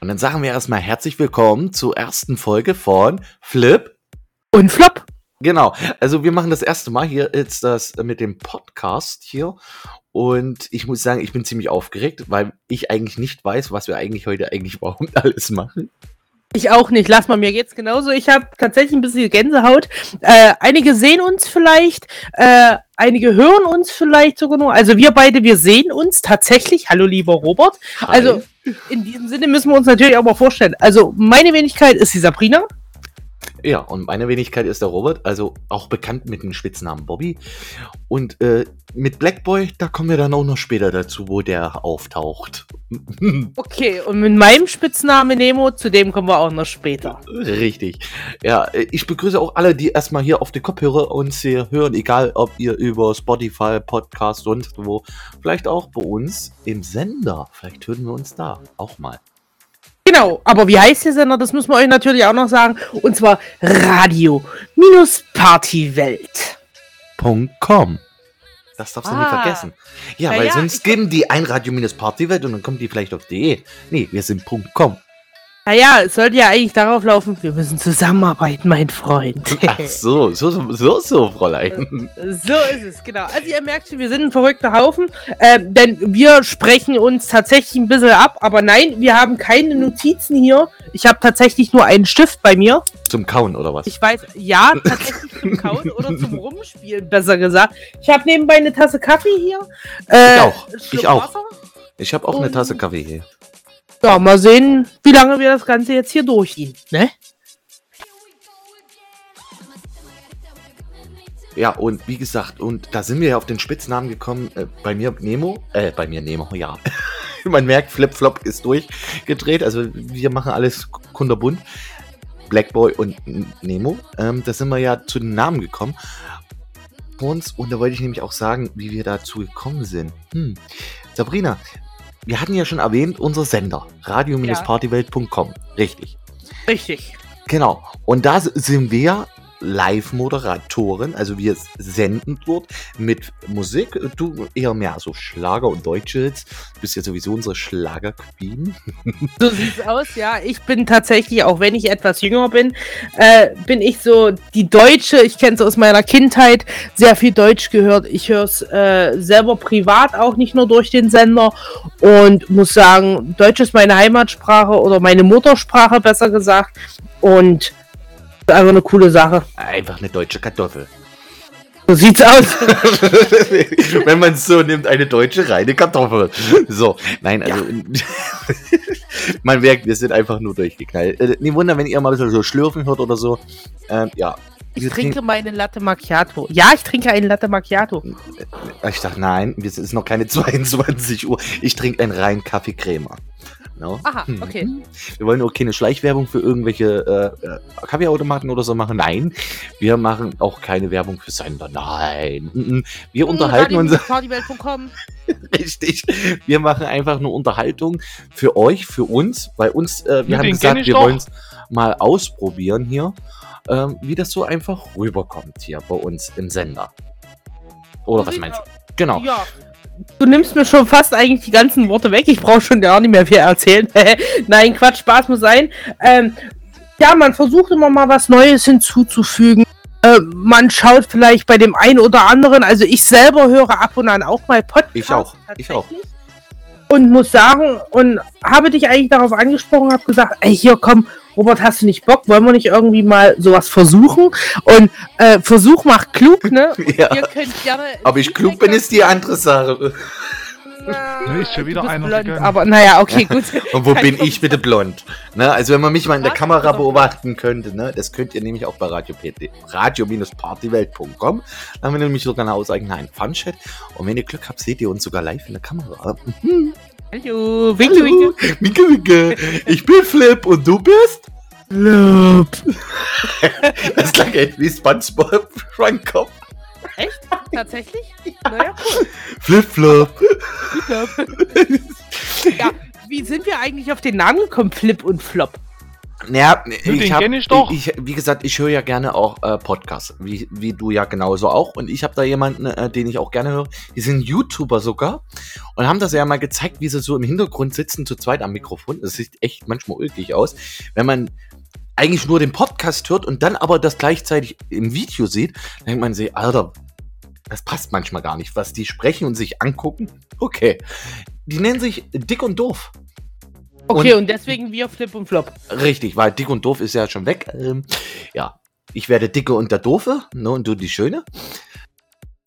Und dann sagen wir erstmal herzlich willkommen zur ersten Folge von Flip und Flop. Genau, also wir machen das erste Mal hier jetzt das mit dem Podcast hier und ich muss sagen, ich bin ziemlich aufgeregt, weil ich eigentlich nicht weiß, was wir eigentlich heute eigentlich überhaupt alles machen. Ich auch nicht. Lass mal, mir geht's genauso. Ich habe tatsächlich ein bisschen Gänsehaut. Äh, einige sehen uns vielleicht, äh, einige hören uns vielleicht sogar nur. Also wir beide, wir sehen uns tatsächlich. Hallo, lieber Robert. Hi. Also in diesem Sinne müssen wir uns natürlich auch mal vorstellen. Also meine Wenigkeit ist die Sabrina. Ja, und meine Wenigkeit ist der Robert, also auch bekannt mit dem Spitznamen Bobby. Und äh, mit Blackboy, da kommen wir dann auch noch später dazu, wo der auftaucht. Okay, und mit meinem Spitznamen Nemo, zu dem kommen wir auch noch später. Richtig. Ja, ich begrüße auch alle, die erstmal hier auf die Kopfhörer uns hier hören, egal ob ihr über Spotify, Podcast, sonst wo, vielleicht auch bei uns im Sender. Vielleicht hören wir uns da auch mal. Genau, aber wie heißt der Sender? Das müssen wir euch natürlich auch noch sagen. Und zwar Radio-Partywelt.com. Das darfst du ah. nicht vergessen. Ja, Na weil ja, sonst geben die ein Radio-Partywelt und dann kommen die vielleicht auf de. Nee, wir sind .com. Naja, es sollte ja eigentlich darauf laufen, wir müssen zusammenarbeiten, mein Freund. Ach so, so, so, so, Fräulein. So ist es, genau. Also ihr merkt schon, wir sind ein verrückter Haufen, äh, denn wir sprechen uns tatsächlich ein bisschen ab, aber nein, wir haben keine Notizen hier. Ich habe tatsächlich nur einen Stift bei mir. Zum Kauen oder was? Ich weiß, ja, tatsächlich zum Kauen oder zum Rumspielen, besser gesagt. Ich habe nebenbei eine Tasse Kaffee hier. Äh, ich auch. Ich auch. Ich habe auch eine Tasse Kaffee hier. Ja, mal sehen, wie lange wir das Ganze jetzt hier durchgehen, ne? Ja, und wie gesagt, und da sind wir ja auf den Spitznamen gekommen. Äh, bei mir Nemo, äh, bei mir Nemo, ja. Man merkt, Flip Flop ist durchgedreht. Also wir machen alles kunderbunt. Blackboy und Nemo. Ähm, da sind wir ja zu den Namen gekommen. Und da wollte ich nämlich auch sagen, wie wir dazu gekommen sind. Hm. Sabrina, wir hatten ja schon erwähnt, unser Sender, radio-partywelt.com. Richtig. Richtig. Genau. Und da sind wir Live-Moderatorin, also wir senden dort mit Musik. Du eher mehr so Schlager und Deutsche Hits. Du bist ja sowieso unsere Schlager-Queen. So sieht's aus, ja. Ich bin tatsächlich, auch wenn ich etwas jünger bin, äh, bin ich so die Deutsche. Ich kenne es aus meiner Kindheit, sehr viel Deutsch gehört. Ich höre es äh, selber privat auch nicht nur durch den Sender und muss sagen, Deutsch ist meine Heimatsprache oder meine Muttersprache, besser gesagt. Und Einfach eine coole Sache. Einfach eine deutsche Kartoffel. So sieht's aus. Wenn man es so nimmt, eine deutsche reine Kartoffel. So, nein, also ja. man merkt, wir sind einfach nur durchgeknallt. Äh, nie Wunder, wenn ihr mal ein bisschen so schlürfen hört oder so. Ähm, ja. Ich trinke meine Latte Macchiato. Ja, ich trinke einen Latte Macchiato. Ich dachte, nein, es ist noch keine 22 Uhr. Ich trinke einen reinen Kaffeecremer. No? Aha, hm. okay. Wir wollen auch keine Schleichwerbung für irgendwelche äh, äh, Kaffeeautomaten oder so machen. Nein, wir machen auch keine Werbung für Sender. Nein. Wir hm, unterhalten uns. Richtig. Wir machen einfach nur Unterhaltung für euch, für uns, weil uns, äh, wir haben gesagt, wir wollen es mal ausprobieren hier, äh, wie das so einfach rüberkommt hier bei uns im Sender. Oder was meinst du? Genau. Ja, du nimmst mir schon fast eigentlich die ganzen Worte weg. Ich brauche schon gar nicht mehr viel erzählen. Nein, Quatsch, Spaß muss sein. Ähm, ja, man versucht immer mal was Neues hinzuzufügen. Äh, man schaut vielleicht bei dem einen oder anderen. Also ich selber höre ab und an auch mal Podcasts. Ich auch. Ich auch. Und muss sagen, und habe dich eigentlich darauf angesprochen, habe gesagt, ey, hier komm, Robert, hast du nicht Bock? Wollen wir nicht irgendwie mal sowas versuchen? Und äh, Versuch macht klug, ne? ja. Ihr könnt gerne. Ob ich klug bin, ist die andere Sache. Na, ist schon wieder einer blond, aber naja, okay, gut. Und wo bin ich bitte blond? Ne, also wenn man mich mal in der Kamera beobachten könnte, ne, das könnt ihr nämlich auch bei Radio Radio-partywelt.com. Da haben wir nämlich sogar eine ausreichende Fun-Chat. Und wenn ihr Glück habt, seht ihr uns sogar live in der Kamera. Mhm. Hallo, winke, winke. Winke, winke. Ich bin Flip und du bist? Flip. das klang echt wie SpongeBob Schwankopf. Echt? Tatsächlich? Naja, cool. Flip-Flop. ja, wie sind wir eigentlich auf den Namen gekommen, Flip und Flop? Ja, Du, ich den hab, kenn ich doch. Ich, wie gesagt, ich höre ja gerne auch äh, Podcasts, wie, wie du ja genauso auch. Und ich habe da jemanden, äh, den ich auch gerne höre. Die sind YouTuber sogar und haben das ja mal gezeigt, wie sie so im Hintergrund sitzen, zu zweit am Mikrofon. Das sieht echt manchmal ulkig aus. Wenn man eigentlich nur den Podcast hört und dann aber das gleichzeitig im Video sieht, dann denkt man sich, Alter, das passt manchmal gar nicht, was die sprechen und sich angucken. Okay. Die nennen sich Dick und Doof. Okay, und, deswegen wir Flip und Flop. Richtig, weil dick und doof ist ja schon weg. Ähm, ja, ich werde dicke und der Doofe, ne, und du die Schöne.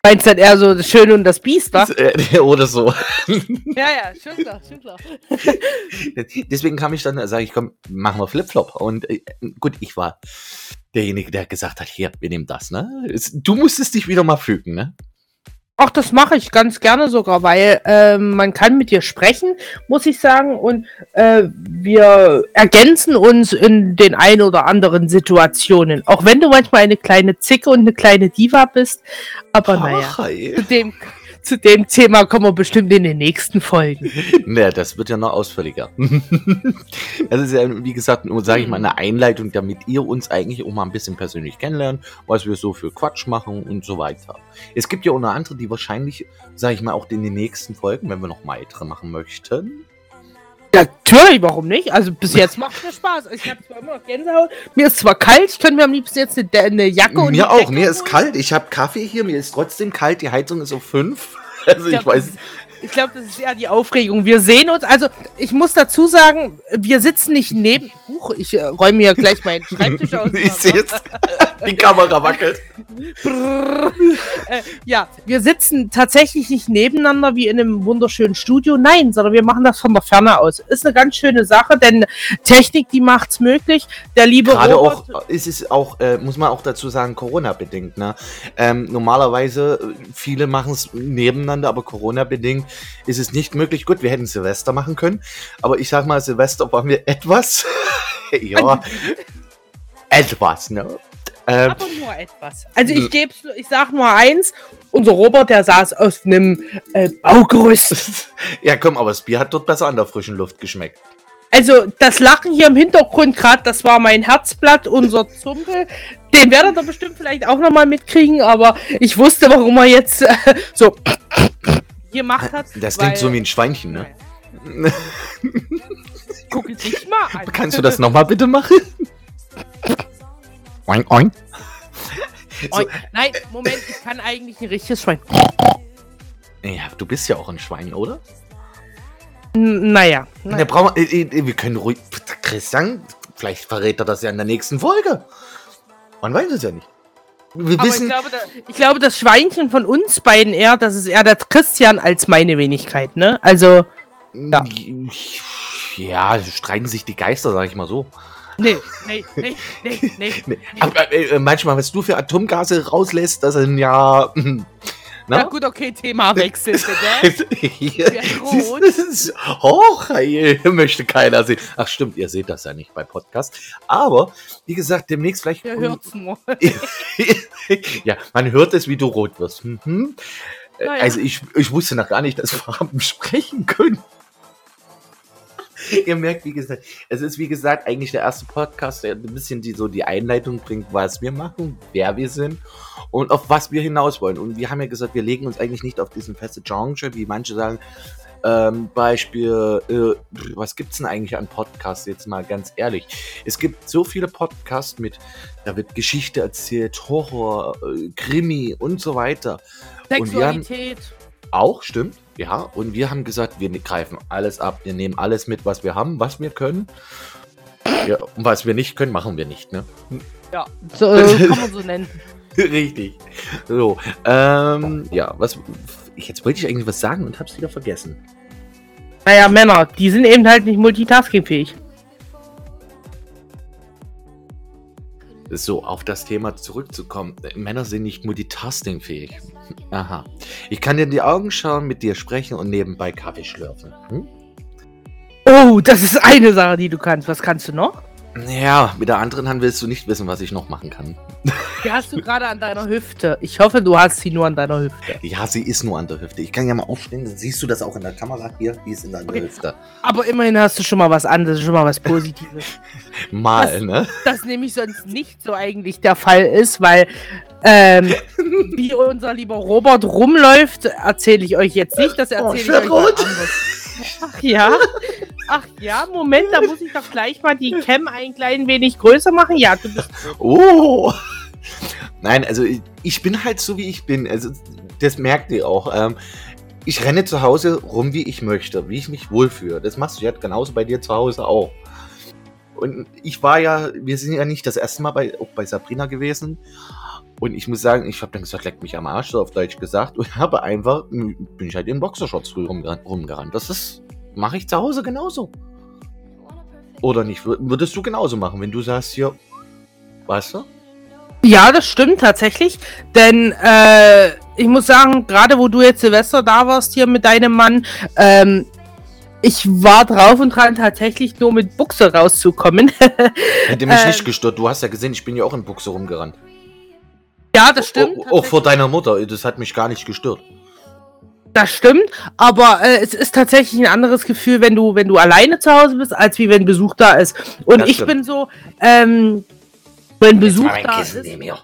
Meinst du dann eher so das Schöne und das Biest, wa? Äh, Oder so. Ja, ja, schon klar, schon klar. Deswegen kam ich dann, sage ich, komm, machen wir Flipflop. Und äh, gut, ich war derjenige, der gesagt hat, hier, wir nehmen das, ne? Du musstest dich wieder mal fügen, ne? Ach, das mache ich ganz gerne sogar, weil ähm, man kann mit dir sprechen, muss ich sagen, und äh, wir ergänzen uns in den ein oder anderen Situationen. Auch wenn du manchmal eine kleine Zicke und eine kleine Diva bist, aber naja, Ach, ey. zu dem, zu dem Thema kommen wir bestimmt in den nächsten Folgen. Ne, das wird ja noch ausführlicher. das ist ja, wie gesagt, nur, sage ich mal, eine Einleitung, damit ihr uns eigentlich auch mal ein bisschen persönlich kennenlernt, was wir so für Quatsch machen und so weiter. Es gibt ja auch noch andere, die wahrscheinlich, sage ich mal, auch in den nächsten Folgen, wenn wir noch weitere machen möchten. Natürlich, warum nicht? Also bis jetzt macht mir Spaß. Ich habe zwar immer noch Gänsehaut, mir ist zwar kalt, ich könnte mir am liebsten jetzt eine, eine Jacke und Mir auch, Decke mir ist holen. kalt. Ich habe Kaffee hier, mir ist trotzdem kalt, die Heizung ist auf 5. Also ich weiß, Ich glaube, das ist eher die Aufregung. Wir sehen uns, also ich muss dazu sagen, wir sitzen nicht neben. Huch, ich äh, räume mir gleich meinen Schreibtisch aus. ich sehe es. Die Kamera wackelt. Äh, ja, wir sitzen tatsächlich nicht nebeneinander wie in einem wunderschönen Studio. Nein, sondern wir machen das von der Ferne aus. Ist eine ganz schöne Sache, denn Technik, die macht's möglich. Der liebe Gerade Robert, auch, ist es auch, äh, muss man auch dazu sagen, Corona-bedingt. Ne? Ähm, normalerweise, äh, viele machen es nebeneinander, aber Corona-bedingt ist es nicht möglich. Gut, wir hätten Silvester machen können, aber ich sag mal, Silvester waren wir etwas, ja, etwas, ne? Ähm, aber nur etwas. Also ich gebe, ich sag nur eins. Unser Robert, der saß auf einem äh, Baugerüst. ja, komm, aber das Bier hat dort besser an der frischen Luft geschmeckt. Also das Lachen hier im Hintergrund gerade, das war mein Herzblatt, unser Zumpel. Den werdet ihr bestimmt vielleicht auch nochmal mitkriegen, aber ich wusste, warum er jetzt äh, so gemacht hat. Das weil- klingt so wie ein Schweinchen, ne? Guck es dich mal an. Kannst du das nochmal bitte machen? Oink, oink. Oh, nein, Moment, ich kann eigentlich ein richtiges Schwein. Ja, du bist ja auch ein Schwein, oder? N naja. Ja, naja. brauchen wir, äh, äh, wir können ruhig. Christian, vielleicht verrät er das ja in der nächsten Folge. Man weiß es ja nicht. Wir Aber ich wissen. glaube, da, ich glaube, das Schweinchen von uns beiden eher, das ist eher der Christian als meine Wenigkeit, ne? Also, ja. Ja, streiten sich die Geister, sag ich mal so. nee, nee, nee, nee, nee. Nee, Aber äh, manchmal, was du für Atomgase rauslässt, das sind ja. Na Na? gut, okay, Thema Wechsel, bitte. Hier, Ja, das ist hochheil, möchte keiner sehen. Ach stimmt, ihr seht das ja nicht bei Podcast. Aber, wie gesagt, demnächst vielleicht... Wer hört's nur? ja, man hört es, wie du rot wirst. Mhm. Naja. Also ich, ich wusste noch gar nicht, dass Farben sprechen können. Ihr merkt, wie gesagt, es ist wie gesagt eigentlich der erste Podcast, der ein bisschen die, so die Einleitung bringt, was wir machen, wer wir sind und auf was wir hinaus wollen. Und wir haben ja gesagt, wir legen uns eigentlich nicht auf diesen feste Genre, wie manche sagen. Ähm, Beispiel, äh, was gibt's denn eigentlich an Podcasts jetzt mal ganz ehrlich? Es gibt so viele Podcasts mit, da wird Geschichte erzählt, Horror, äh, Krimi und so weiter. Und Sexualität. Auch, stimmt, ja. Und wir haben gesagt, wir greifen alles ab, wir nehmen alles mit, was wir haben, was wir können. Ja, und was wir nicht können, machen wir nicht, ne? Ja, so, kann man so nennen. Richtig. So, ähm, ja, was. Jetzt wollte ich eigentlich was sagen und hab's wieder vergessen. Naja, Männer, die sind eben halt nicht multitaskingfähig. So, auf das Thema zurückzukommen. Männer sind nicht multitaskingfähig. Aha. Ich kann dir in die Augen schauen, mit dir sprechen und nebenbei Kaffee schlürfen. Hm? Oh, das ist eine Sache, die du kannst. Was kannst du noch? Ja, mit der anderen Hand willst du nicht wissen, was ich noch machen kann. Die hast du gerade an deiner Hüfte. Ich hoffe, du hast sie nur an deiner Hüfte. Ja, sie ist nur an der Hüfte. Ich kann ja mal aufstehen, dann siehst du das auch in der Kamera hier, die ist in der Okay. Hüfte. Aber immerhin hast du schon mal was anderes, schon mal was Positives. Mal, Was? ne? das nämlich sonst nicht so eigentlich der Fall ist, weil ähm, wie unser lieber Robert rumläuft, erzähle ich euch jetzt nicht, das Oh, erzähle ich ich euch anders. Ach ja? Ach ja, Moment, da muss ich doch gleich mal die Cam ein klein wenig größer machen. Ja, du bist Oh! Nein, also ich, bin halt so, wie ich bin. Also, das merkt ihr auch. Ähm, ich renne zu Hause rum, wie ich möchte, wie ich mich wohlfühle. Das machst du ja genauso bei dir zu Hause auch. Und ich war ja, wir sind ja nicht das erste Mal bei, auch bei Sabrina gewesen. Und ich muss sagen, ich habe dann gesagt, leck mich am Arsch, so auf Deutsch gesagt. Und habe einfach, bin ich halt in Boxershorts früh rumgerannt. rumgerannt. Das ist, mache ich zu Hause genauso. Oder nicht? Wür- Würdest du genauso machen, wenn du sagst hier, weißt du? Ja, das stimmt tatsächlich. Denn äh, ich muss sagen, gerade wo du jetzt Silvester da warst hier mit deinem Mann, ähm, ich war drauf und dran, tatsächlich nur mit Buchse rauszukommen. Hätte mich Ähm. nicht gestört. Du hast ja gesehen, ich bin ja auch in Buchse rumgerannt. Ja, das stimmt. Auch, auch vor deiner Mutter. Das hat mich gar nicht gestört. Das stimmt, aber äh, es ist tatsächlich ein anderes Gefühl, wenn du, wenn du alleine zu Hause bist, als wie wenn Besuch da ist. Und Das ich stimmt. bin so, ähm, wenn Besuch Jetzt mal mein da Kissen ist. nehmen.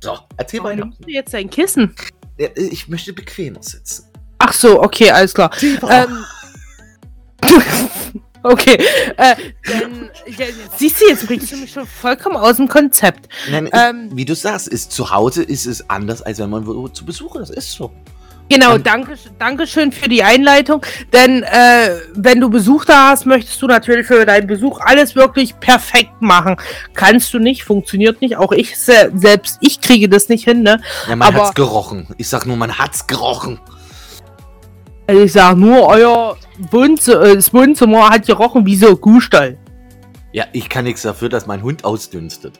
So, erzähl Warum weiter. nimmst du jetzt dein Kissen? Ja, Ich möchte bequemer sitzen. Ach so, okay, alles klar. Ähm, okay, äh, dann, ja, siehst du, jetzt bringst du mich schon vollkommen aus dem Konzept. Nein, ähm, wie du sagst, ist, zu Hause ist es anders, als wenn man zu Besuch ist. Das ist so. Genau, danke, danke schön für die Einleitung. Denn äh, wenn du Besuch da hast, möchtest du natürlich für deinen Besuch alles wirklich perfekt machen. Kannst du nicht, funktioniert nicht. Auch ich se selbst, ich kriege das nicht hin, ne? Ja, man Aber- hat's gerochen. Ich sag nur, man hat's gerochen. Also ich sag nur, euer Wohnzimmer, äh, das Wohnzimmer hat gerochen wie so ein Kuhstall. Ja, ich kann nichts dafür, dass mein Hund ausdünstet.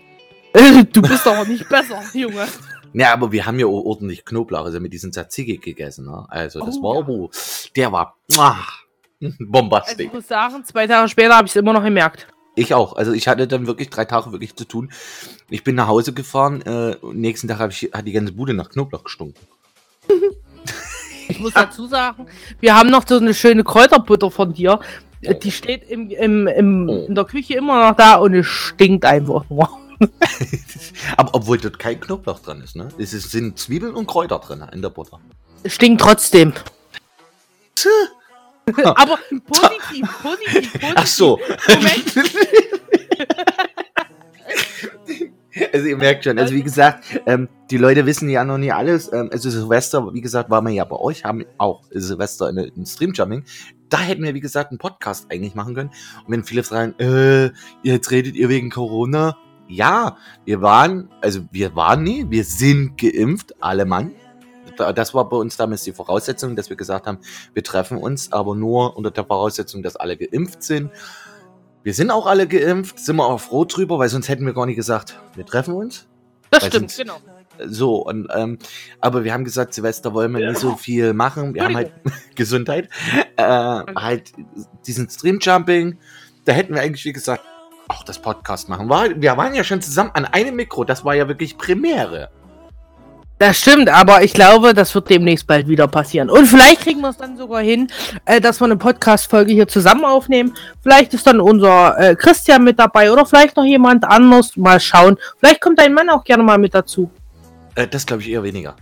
Äh, du bist doch nicht besser, Junge. Ja, aber wir haben ja ordentlich Knoblauch, also mit diesen Tzatziki gegessen. Ne? Also das Oh, war, ja. der war muah, Also ich bombastisch. muss sagen, zwei Tage später habe ich es immer noch gemerkt. Ich auch. Also ich hatte dann wirklich drei Tage wirklich zu tun. Ich bin nach Hause gefahren. Äh, nächsten Tag ich, hat die ganze Bude nach Knoblauch gestunken. Ich muss dazu sagen, wir haben noch so eine schöne Kräuterbutter von dir. Die steht im, im, im, Oh. in der Küche immer noch da und es stinkt einfach nur. Aber obwohl dort kein Knoblauch dran ist, ne? Es sind Zwiebeln und Kräuter drin in der Butter. Stinkt trotzdem. Aber positiv, positiv, positiv. Ach so. Moment. Also ihr merkt schon, also wie gesagt, ähm, die Leute wissen ja noch nie alles. Ähm, also Silvester, wie gesagt, war man ja bei euch, haben auch Silvester in, in Streamjumping. Da hätten wir, wie gesagt, einen Podcast eigentlich machen können. Und wenn viele fragen, äh, jetzt redet ihr wegen Corona. Ja, wir waren, also wir waren nie, wir sind geimpft, alle Mann. Da- Das war bei uns damals die Voraussetzung, dass wir gesagt haben, wir treffen uns, aber nur unter der Voraussetzung, dass alle geimpft sind. Wir sind auch alle geimpft, sind wir auch froh drüber, weil sonst hätten wir gar nicht gesagt, wir treffen uns. Das Weil stimmt, sonst- genau. So, und, ähm, aber wir haben gesagt, Silvester wollen wir nicht so viel machen. Wir haben halt Gesundheit. Äh, halt diesen Streamjumping. Da hätten wir eigentlich, wie gesagt, auch das Podcast machen. War, wir waren ja schon zusammen an einem Mikro. Das war ja wirklich Premiere. Das stimmt, aber ich glaube, das wird demnächst bald wieder passieren. Und vielleicht kriegen wir es dann sogar hin, äh, dass wir eine Podcast-Folge hier zusammen aufnehmen. Vielleicht ist dann unser äh, Christian mit dabei oder vielleicht noch jemand anders. Mal schauen. Vielleicht kommt dein Mann auch gerne mal mit dazu. Äh, das glaube ich eher weniger.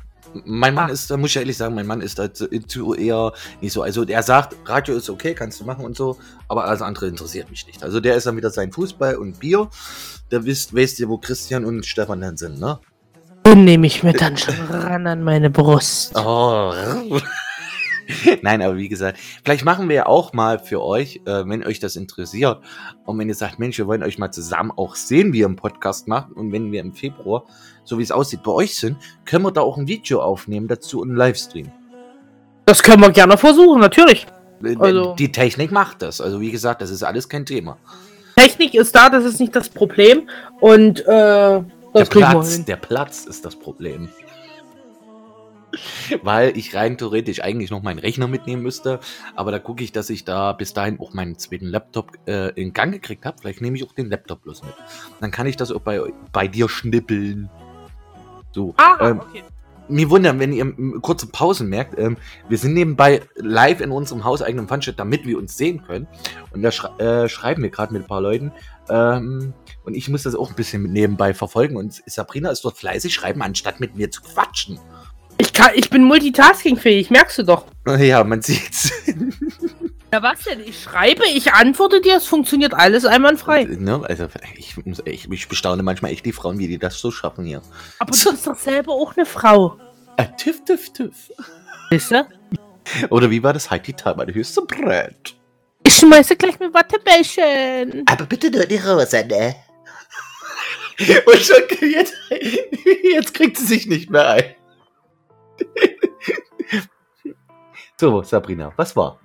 Mein Mann Ah. ist, da muss ich ehrlich sagen, mein Mann ist da zu, zu eher nicht so. Also der sagt, Radio ist okay, kannst du machen und so, aber alles andere interessiert mich nicht. Also der ist dann wieder sein Fußball und Bier. Da wisst, weißt ihr, wo Christian und Stefan dann sind, ne? Den nehme ich mir dann schon ran an meine Brust. Oh. Nein, aber wie gesagt, vielleicht machen wir ja auch mal für euch, äh, wenn euch das interessiert. Und wenn ihr sagt, Mensch, wir wollen euch mal zusammen auch sehen, wie ihr einen Podcast macht. Und wenn wir im Februar, so wie es aussieht, bei euch sind, können wir da auch ein Video aufnehmen dazu und einen Livestream. Das können wir gerne versuchen, natürlich. Äh, Also- Die Technik macht das. Also wie gesagt, das ist alles kein Thema. Technik ist da, das ist nicht das Problem. Und äh, das wir Platz, der Platz ist das Problem. Weil ich rein theoretisch eigentlich noch meinen Rechner mitnehmen müsste. Aber da gucke ich, dass ich da bis dahin auch meinen zweiten Laptop äh, in Gang gekriegt habe. Vielleicht nehme ich auch den Laptop bloß mit. Dann kann ich das auch bei, bei dir schnippeln. So. Ah, ähm, okay. Mir wundern, wenn ihr ähm, kurze Pausen merkt. Ähm, wir sind nebenbei live in unserem hauseigenen Funshit, damit wir uns sehen können. Und da schrei äh, schreiben wir gerade mit ein paar Leuten. Ähm, und ich muss das auch ein bisschen nebenbei verfolgen. Und Sabrina ist dort fleißig schreiben, anstatt mit mir zu quatschen. Ich, kann, ich bin multitaskingfähig, merkst du doch. Ja, man sieht's. Ja, was denn? Ich schreibe, ich antworte dir, es funktioniert alles einwandfrei. ne? Also ich, ich, ich bestaune manchmal echt die Frauen, wie die das so schaffen hier. Aber du bist doch selber auch eine Frau. Äh, tüff, tüff, tüff. Wisst ihr? Oder wie war das? Halt die Tal, meine höchste Brett. Ich schmeiße gleich mit Wattebällchen. Aber bitte nur die Rose, ne? Und schon jetzt, jetzt kriegt sie sich nicht mehr ein. So, Sabrina, was war?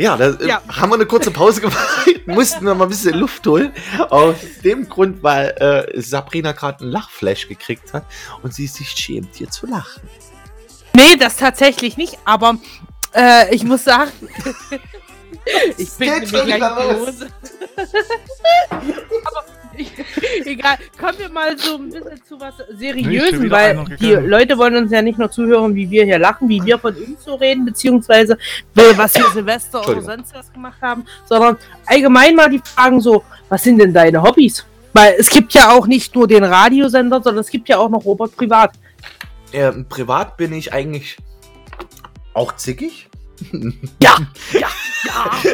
Ja, da äh, Ja. haben wir eine kurze Pause gemacht, mussten noch mal ein bisschen Luft holen. Aus dem Grund, weil äh, Sabrina gerade einen Lachflash gekriegt hat und sie sich schämt, hier zu lachen. Nee, das tatsächlich nicht, aber äh, ich muss sagen, ich bin mir gleich los. Aber egal, kommen wir mal so ein bisschen zu was Nee, bin wieder weil die. Leute wollen uns ja nicht nur zuhören, wie wir hier lachen, wie wir von uns so reden, beziehungsweise wie- was wir Silvester oder sonst was gemacht haben, sondern allgemein mal die Fragen so, was sind denn deine Hobbys? Weil es gibt ja auch nicht nur den Radiosender, sondern es gibt ja auch noch Robert Privat. Ähm, privat bin ich eigentlich auch zickig. Ja, ja, ja.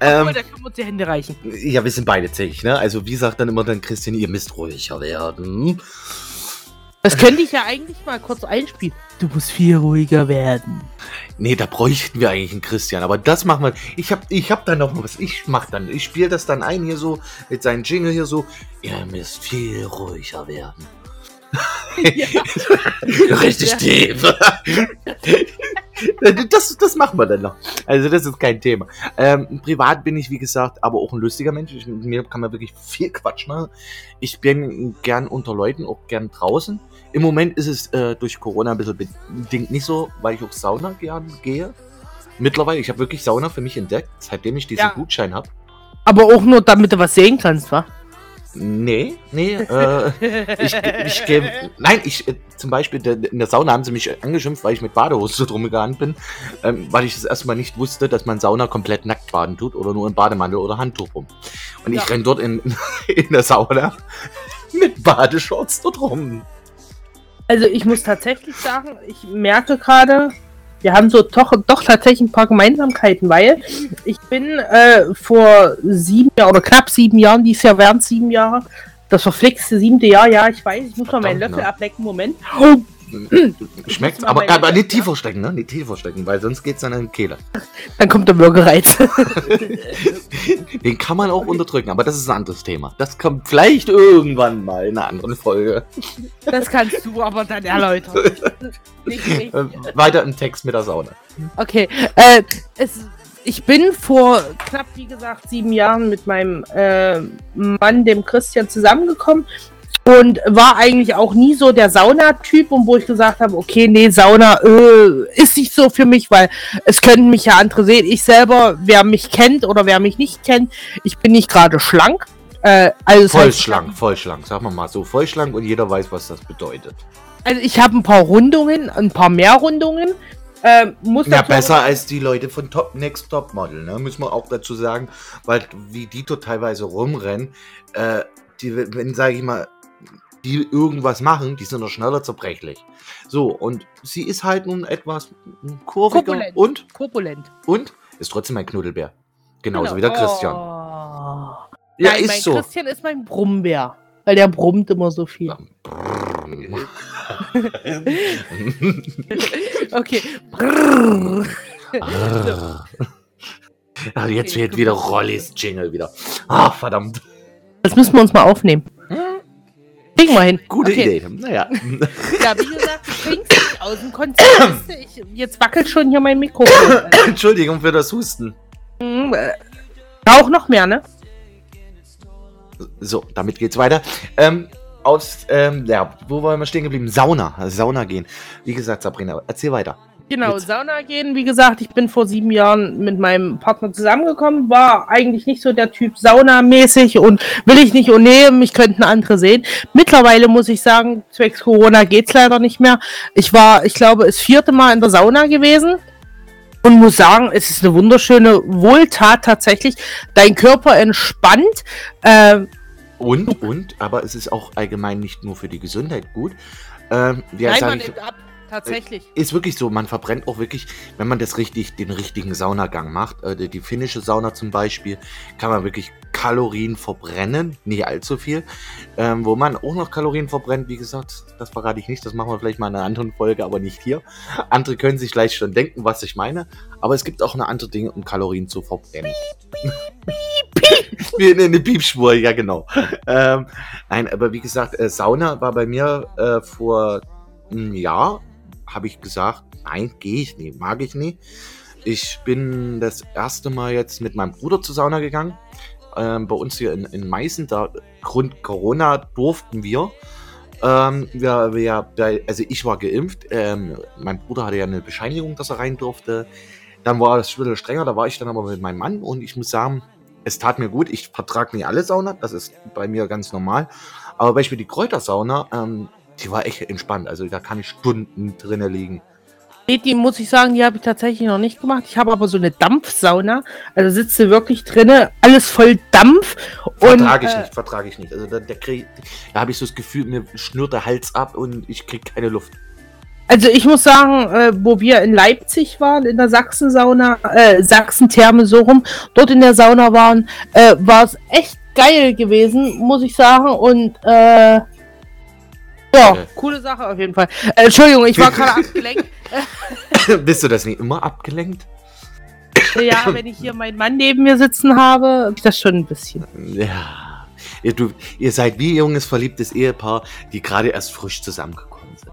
ähm, da können wir uns die Hände reichen. ja, wir sind beide zickig, ne? Also wie sagt dann immer dann Christian, ihr müsst ruhiger werden. Das könnte ich ja eigentlich mal kurz einspielen. Du musst viel ruhiger werden. Nee, da bräuchten wir eigentlich einen Christian, aber das machen wir. Ich hab, ich hab dann noch mal was. Ich mach dann, ich spiele das dann ein hier so mit seinem Jingle hier so. Ihr müsst viel ruhiger werden. Richtig Ja. tief. das, das machen wir dann noch. Also das ist kein Thema. Ähm, privat bin ich, wie gesagt, aber auch ein lustiger Mensch. Ich, mit mir kann man wirklich viel Quatsch machen. Ich bin gern unter Leuten, auch gern draußen. Im Moment ist es äh, durch Corona ein bisschen bedingt nicht so, weil ich auch Sauna gern gehe. Mittlerweile, ich habe wirklich Sauna für mich entdeckt, seitdem ich diesen Ja. Gutschein habe. Aber auch nur, damit du was sehen kannst, wa? Nee, nee, äh, ich, ich gehe. Nein, ich äh, zum Beispiel in der Sauna haben sie mich angeschimpft, weil ich mit Badehose so drum gegangen bin, ähm, weil ich das erstmal nicht wusste, dass man Sauna komplett nackt baden tut oder nur in Bademantel oder Handtuch rum. Und Ja. ich renn dort in, in der Sauna mit Badeshorts dort rum. Also ich muss tatsächlich sagen, ich merke gerade, wir haben so doch, doch tatsächlich ein paar Gemeinsamkeiten, weil ich bin äh, vor sieben Jahren oder knapp sieben Jahren, dieses Jahr wären sieben Jahre, das verflixte siebte Jahr, ja, ich weiß, ich muss mal meinen Löffel ne? ablecken, Moment. Schmeckt, aber, aber nicht tief verstecken, ne? Nicht tief verstecken, weil sonst geht's dann in die Kehle. Dann kommt der Würgereiz. Den kann man auch unterdrücken, aber das ist ein anderes Thema. Das kommt vielleicht irgendwann mal in einer anderen Folge. das kannst du aber dann erläutern. Nicht ich. Äh, weiter im Text mit der Sauna. Okay, äh, es, ich bin vor knapp, wie gesagt, sieben Jahren mit meinem äh, Mann, dem Christian, zusammengekommen und war eigentlich auch nie so der Saunatyp und wo ich gesagt habe, okay, nee, Sauna äh, ist nicht so für mich, weil es können mich ja andere sehen. Ich selber, wer mich kennt oder wer mich nicht kennt, ich bin nicht gerade schlank. Äh, also Voll heißt, schlank, voll schlank, sagen wir mal so. Voll schlank und jeder weiß, was das bedeutet. Also ich habe ein paar Rundungen, ein paar mehr Rundungen. Äh, muss Ja, besser als die Leute von Top Next Top Model, ne? Müssen wir auch dazu sagen, weil wie die dort teilweise rumrennen, äh, die, wenn, sage ich mal, die irgendwas machen, die sind noch schneller zerbrechlich. So, und sie ist halt nun etwas kurviger Korpulent. und, Korpulent. und ist trotzdem ein Knuddelbär. Genauso Genau. wie der Christian. Oh. Ja, Nein, mein ist so. Christian ist mein Brummbär. Weil der brummt immer so viel. Okay. Brrr. Ah, jetzt Okay, wird wieder Rollis Jingle wieder. Ah, verdammt. Das müssen wir uns mal aufnehmen. Kriegen wir hin. Gute Okay. Idee. Naja. Ja, wie gesagt, du bringst mich aus dem Konzept. Ich, jetzt wackelt schon hier mein Mikrofon. Entschuldigung für das Husten. Hm, äh, Auch noch mehr, ne? So, damit geht's weiter. Ähm, aus, ähm, ja, wo waren wir stehen geblieben? Sauna. Sauna gehen. Wie gesagt, Sabrina, erzähl weiter. Genau, Jetzt- Sauna gehen. Wie gesagt, ich bin vor sieben Jahren mit meinem Partner zusammengekommen, war eigentlich nicht so der Typ Sauna-mäßig und will ich nicht und nee, mich könnten andere sehen. Mittlerweile muss ich sagen, zwecks Corona geht's leider nicht mehr. Ich war, ich glaube, das vierte Mal in der Sauna gewesen. Und muss sagen, es ist eine wunderschöne Wohltat tatsächlich. Dein Körper entspannt. Ähm, Und, und, aber es ist auch allgemein nicht nur für die Gesundheit gut. Ähm, ja, nein, man nimmt ab. Tatsächlich. ist wirklich so, man verbrennt auch wirklich, wenn man das richtig, den richtigen Saunagang macht, äh, die, finnische Sauna zum Beispiel, kann man wirklich Kalorien verbrennen, nicht allzu viel. Ähm, wo man auch noch Kalorien verbrennt, wie gesagt, das verrate ich nicht, das machen wir vielleicht mal in einer anderen Folge, aber nicht hier. Andere können sich gleich schon denken, was ich meine, aber es gibt auch eine andere Dinge, um Kalorien zu verbrennen. Wie eine, eine Piepspur, ja genau. Ähm, nein, aber wie gesagt, äh, Sauna war bei mir äh, vor einem Jahr habe ich gesagt, nein, gehe ich nicht, mag ich nicht. Ich bin das erste Mal jetzt mit meinem Bruder zur Sauna gegangen. Ähm, bei uns hier in, in Meißen, da Grund Corona durften wir. Ähm, wir, wir, also ich war geimpft. Ähm, mein Bruder hatte ja eine Bescheinigung, dass er rein durfte. Dann war es ein bisschen strenger, da war ich dann aber mit meinem Mann und ich muss sagen, es tat mir gut. Ich vertrage nicht alle Sauna, das ist bei mir ganz normal. Aber zum Beispiel die Kräutersauna, ähm, die war echt entspannt. Also da kann ich Stunden drinnen liegen. Die muss ich sagen, die habe ich tatsächlich noch nicht gemacht. Ich habe aber so eine Dampfsauna. Also sitzt du wirklich drinne, alles voll Dampf. Vertrage ich äh, nicht, vertrage ich nicht. Also da, krieg, da habe ich so das Gefühl, mir schnürt der Hals ab und ich krieg keine Luft. Also ich muss sagen, äh, wo wir in Leipzig waren, in der Sachsensauna, äh, Sachsen-Therme so rum, dort in der Sauna waren, äh, war es echt geil gewesen, muss ich sagen. Und äh, ja, Okay. coole Sache auf jeden Fall. Äh, Entschuldigung, ich war gerade abgelenkt. Bist du das nicht immer abgelenkt? Ja, wenn ich hier meinen Mann neben mir sitzen habe, das schon ein bisschen. Ja. Ihr, du, ihr seid wie junges, verliebtes Ehepaar, die gerade erst frisch zusammengekommen sind.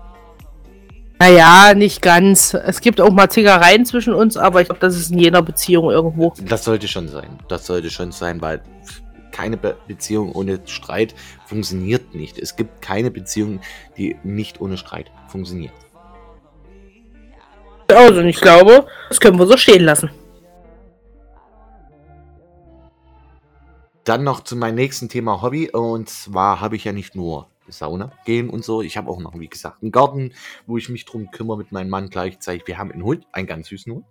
Naja, nicht ganz. Es gibt auch mal Zickereien zwischen uns, aber ich glaube, das ist in jeder Beziehung irgendwo. Das sollte schon sein. Das sollte schon sein, weil keine Be Beziehung ohne Streit funktioniert nicht. Es gibt keine Beziehung, die nicht ohne Streit funktioniert. Also, ich glaube, das können wir so stehen lassen. Dann noch zu meinem nächsten Thema Hobby. Und zwar habe ich ja nicht nur Sauna gehen und so. Ich habe auch noch, wie gesagt, einen Garten, wo ich mich drum kümmere mit meinem Mann gleichzeitig. Wir haben einen Hund, einen ganz süßen Hund,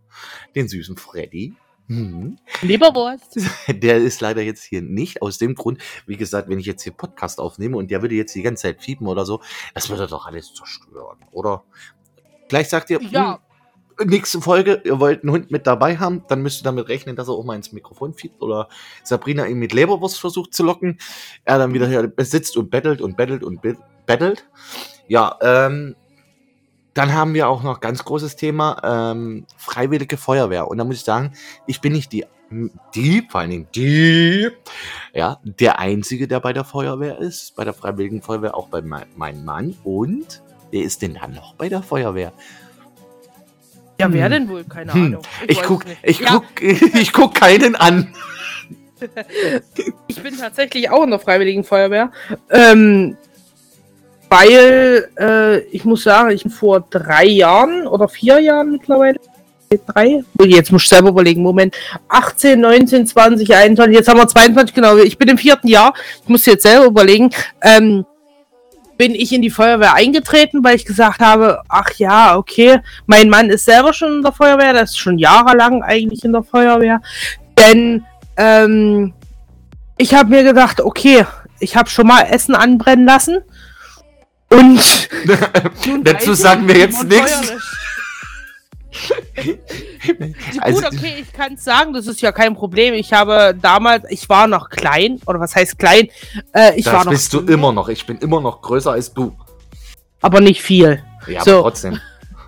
den süßen Freddy. Mhm. Leberwurst. Der ist leider jetzt hier nicht. Aus dem Grund, wie gesagt, wenn ich jetzt hier Podcast aufnehme und der würde jetzt die ganze Zeit fiepen oder so, das würde doch alles zerstören, oder? Gleich sagt ihr, Ja. hm, nächste Folge, ihr wollt einen Hund mit dabei haben, dann müsst ihr damit rechnen, dass er auch mal ins Mikrofon fiebt oder Sabrina ihn mit Leberwurst versucht zu locken. Er dann wieder hier sitzt und bettelt und bettelt und bet- bettelt. Ja, ähm, dann haben wir auch noch ganz großes Thema, ähm, freiwillige Feuerwehr. Und da muss ich sagen, ich bin nicht die, die, vor allen Dingen die, ja, der Einzige, der bei der Feuerwehr ist, bei der Freiwilligen Feuerwehr, auch bei mei- meinem Mann. Und wer ist denn dann noch bei der Feuerwehr? Ja, wer Hm. denn wohl? Keine Hm, Ahnung. Ich weiß guck, ich Ja, guck, ich guck keinen an. Ich bin tatsächlich auch in der Freiwilligen Feuerwehr. Ähm, weil, äh, ich muss sagen, ich bin vor drei Jahren oder vier Jahren mittlerweile. Drei? Jetzt muss ich selber überlegen. Moment. 18, 19, 20, 21. Jetzt haben wir 22, genau. Ich bin im vierten Jahr. Ich muss jetzt selber überlegen. Ähm, bin ich in die Feuerwehr eingetreten, weil ich gesagt habe, ach ja, okay, mein Mann ist selber schon in der Feuerwehr, der ist schon jahrelang eigentlich in der Feuerwehr. Denn ähm, ich habe mir gedacht, okay, ich habe schon mal Essen anbrennen lassen. Und Dazu sagen wir jetzt nichts. Also- Gut, okay, ich kann es sagen, das ist ja kein Problem. Ich habe damals, ich war noch klein, oder was heißt klein? Äh, ich war Das noch, bist du immer noch. Ich bin immer noch größer als du. aber nicht viel. Ja, So. aber trotzdem.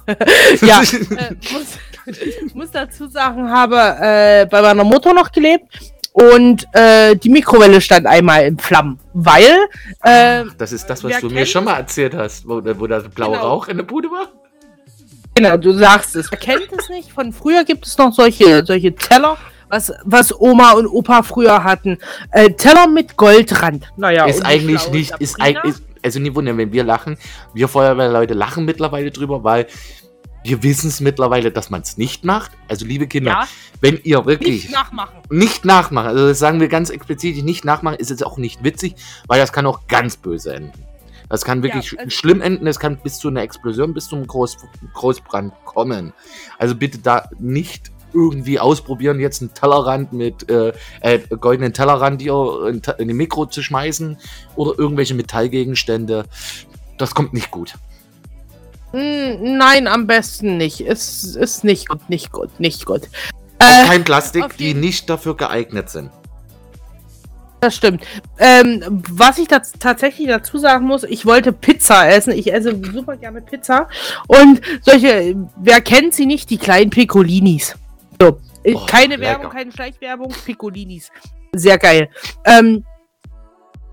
Ja, äh, muss, muss dazu sagen, habe äh, bei meiner Mutter noch gelebt und äh, die Mikrowelle stand einmal in Flammen, weil. Äh, das ist das, was du mir schon mal erzählt hast, wo, wo da blaue genau. Rauch in der Bude war. Genau, du sagst es. Wer kennt es nicht? Von früher gibt es noch solche, solche Teller, was, was Oma und Opa früher hatten. Äh, Teller mit Goldrand. Naja, ist eigentlich nicht, ist eigentlich, also nie wundern, wenn wir lachen. Wir Feuerwehrleute lachen mittlerweile drüber, weil wir wissen es mittlerweile, dass man es nicht macht. Also, liebe Kinder, ja. wenn ihr wirklich. Nicht nachmachen. Nicht nachmachen. Also, das sagen wir ganz explizit, nicht nachmachen, ist jetzt auch nicht witzig, weil das kann auch ganz böse enden. Das kann wirklich ja, also schlimm enden. Es kann bis zu einer Explosion, bis zu einem Groß Großbrand kommen. Also, bitte da nicht irgendwie ausprobieren, jetzt einen Tellerrand mit äh, äh, goldenen Tellerrand hier in, in die Mikro zu schmeißen oder irgendwelche Metallgegenstände. Das kommt nicht gut. Nein, am besten nicht. Es ist nicht gut, nicht gut, nicht gut. Äh, kein Plastik, die nicht dafür geeignet sind. Das stimmt. Ähm, was ich das tatsächlich dazu sagen muss, ich wollte Pizza essen. Ich esse super gerne Pizza. Und solche, wer kennt sie nicht? Die kleinen Piccolinis. So. Oh, keine lecker. Werbung, keine Schleichwerbung, Piccolinis. Sehr geil. Ähm,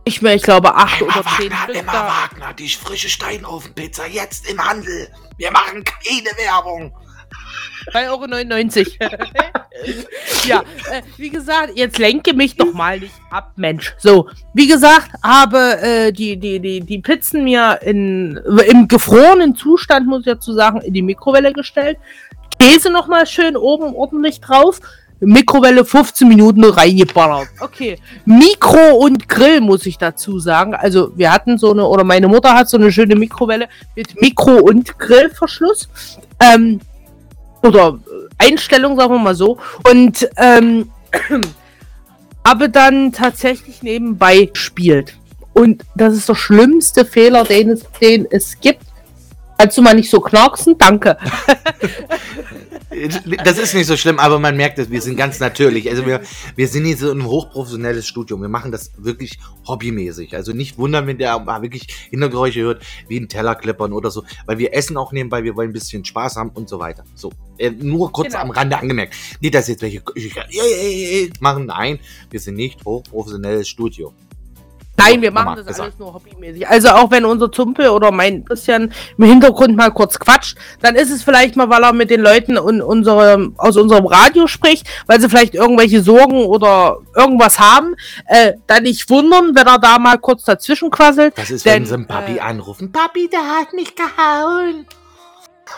nicht mehr, ich glaube, acht oder zehn Wagner, Stück Emma da. Wagner, die frische Steinofenpizza jetzt im Handel. Wir machen keine Werbung. 3,99 Euro. ja, äh, wie gesagt, jetzt lenke mich doch mal nicht ab, Mensch. So, wie gesagt, habe äh, die, die, die, die Pizzen mir in, im gefrorenen Zustand, muss ich dazu sagen, in die Mikrowelle gestellt. Käse nochmal schön oben ordentlich drauf. Mikrowelle 15 Minuten reingeballert. Okay. Mikro und Grill muss ich dazu sagen. Also wir hatten so eine, oder meine Mutter hat so eine schöne Mikrowelle mit Mikro- und Grillverschluss. Ähm, oder Einstellung, sagen wir mal so. Und ähm, habe dann tatsächlich nebenbei spielt. Und das ist der schlimmste Fehler, den es, den es gibt. Kannst du mal nicht so knacksen? Danke. das ist nicht so schlimm, aber man merkt es, wir sind ganz natürlich. Also wir, wir sind hier so ein hochprofessionelles Studio. Wir machen das wirklich hobbymäßig. Also nicht wundern, wenn der wirklich Hintergeräusche hört, wie ein Teller klippern oder so. Weil wir essen auch nebenbei, wir wollen ein bisschen Spaß haben und so weiter. So, äh, nur kurz genau. am Rande angemerkt. Nicht, dass jetzt welche machen. Nein, wir sind nicht hochprofessionelles Studio. Nein, wir machen das gesagt. alles nur hobbymäßig. Also auch wenn unser Zumpel oder mein Christian im Hintergrund mal kurz quatscht, dann ist es vielleicht mal, weil er mit den Leuten und unsere, aus unserem Radio spricht, weil sie vielleicht irgendwelche Sorgen oder irgendwas haben. Äh, dann nicht wundern, wenn er da mal kurz dazwischen quasselt. Das ist, denn, wenn sie einen Papi äh, anrufen. Papi, der hat mich gehauen.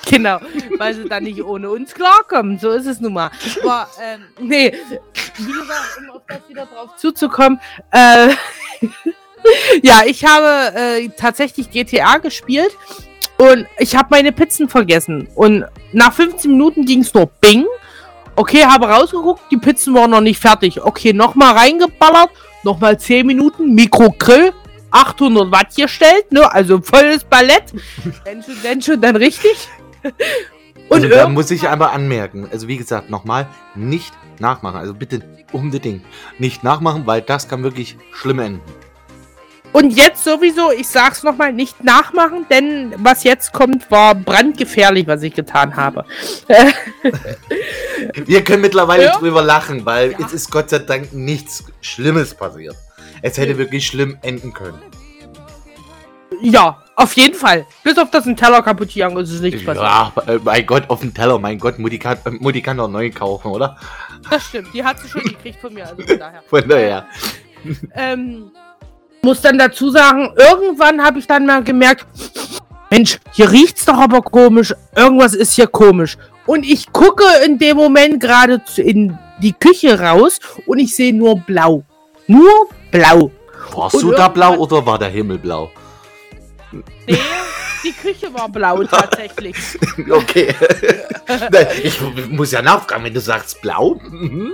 Genau, weil sie dann nicht ohne uns klarkommen. So ist es nun mal. Aber, ähm, nee, wie gesagt, um auf das wieder drauf zuzukommen, äh, ja, ich habe äh, tatsächlich GTA gespielt und ich habe meine Pizzen vergessen. Und nach 15 Minuten ging es nur Bing. Okay, habe rausgeguckt, die Pizzen waren noch nicht fertig. Okay, nochmal reingeballert, nochmal 10 Minuten, Mikrogrill, 800 Watt gestellt, ne? Also volles Ballett. Denn schon, denn schon, dann richtig. Und also da muss ich einmal anmerken, also wie gesagt, nochmal, nicht nachmachen. Also bitte unbedingt nicht nachmachen, weil das kann wirklich schlimm enden. Und jetzt sowieso, ich sag's nochmal, nicht nachmachen, denn was jetzt kommt, war brandgefährlich, was ich getan habe. Wir können mittlerweile ja? drüber lachen, weil ja. es ist Gott sei Dank nichts Schlimmes passiert. Es hätte wirklich schlimm enden können. Ja, auf jeden Fall. Bis auf das ein Teller kaputt gegangen ist, ist nichts passiert. Ja, äh, mein Gott, auf den Teller, mein Gott, Mutti kann, äh, Mutti kann doch neu kaufen, oder? Das stimmt, die hat sie schon gekriegt von mir, also von daher. Von daher. ähm, muss dann dazu sagen, irgendwann habe ich dann mal gemerkt, Mensch, hier riecht's doch aber komisch. Irgendwas ist hier komisch. Und ich gucke in dem Moment gerade in die Küche raus und ich sehe nur blau. Nur blau. Warst und du da blau oder war der Himmel blau? Nee, die Küche war blau tatsächlich. okay. ich muss ja nachfragen, wenn du sagst blau. Mhm.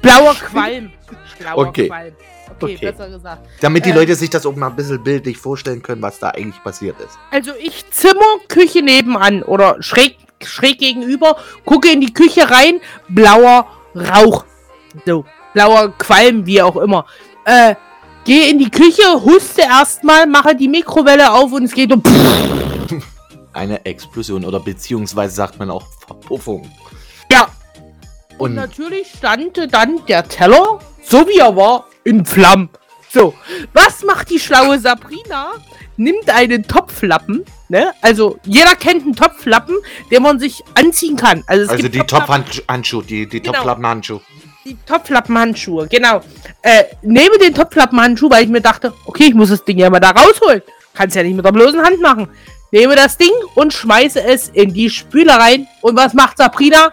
Blauer Qualm. Blauer okay. Qualm. Okay, okay, besser gesagt. Damit die äh, Leute sich das auch mal ein bisschen bildlich vorstellen können, was da eigentlich passiert ist. Also ich zimmer Küche nebenan oder schräg, schräg gegenüber, gucke in die Küche rein, blauer Rauch. So, blauer Qualm, wie auch immer. Äh, Gehe in die Küche, huste erstmal, mache die Mikrowelle auf und es geht um. Eine Explosion oder beziehungsweise sagt man auch Verpuffung. Ja. Und, Und natürlich stand dann der Teller, so wie er war, in Flammen. So, was macht die schlaue Sabrina? Nimmt einen Topflappen, ne? Also jeder kennt einen Topflappen, den man sich anziehen kann. Also, es also die Top-Handschuhe, die, die Genau. Top-Handschuhe. Die Topflappenhandschuhe, genau. Äh, nehme den Topflappenhandschuh, weil ich mir dachte, okay, ich muss das Ding ja mal da rausholen. Kannst ja nicht mit der bloßen Hand machen. Nehme das Ding und schmeiße es in die Spüle rein. Und was macht Sabrina?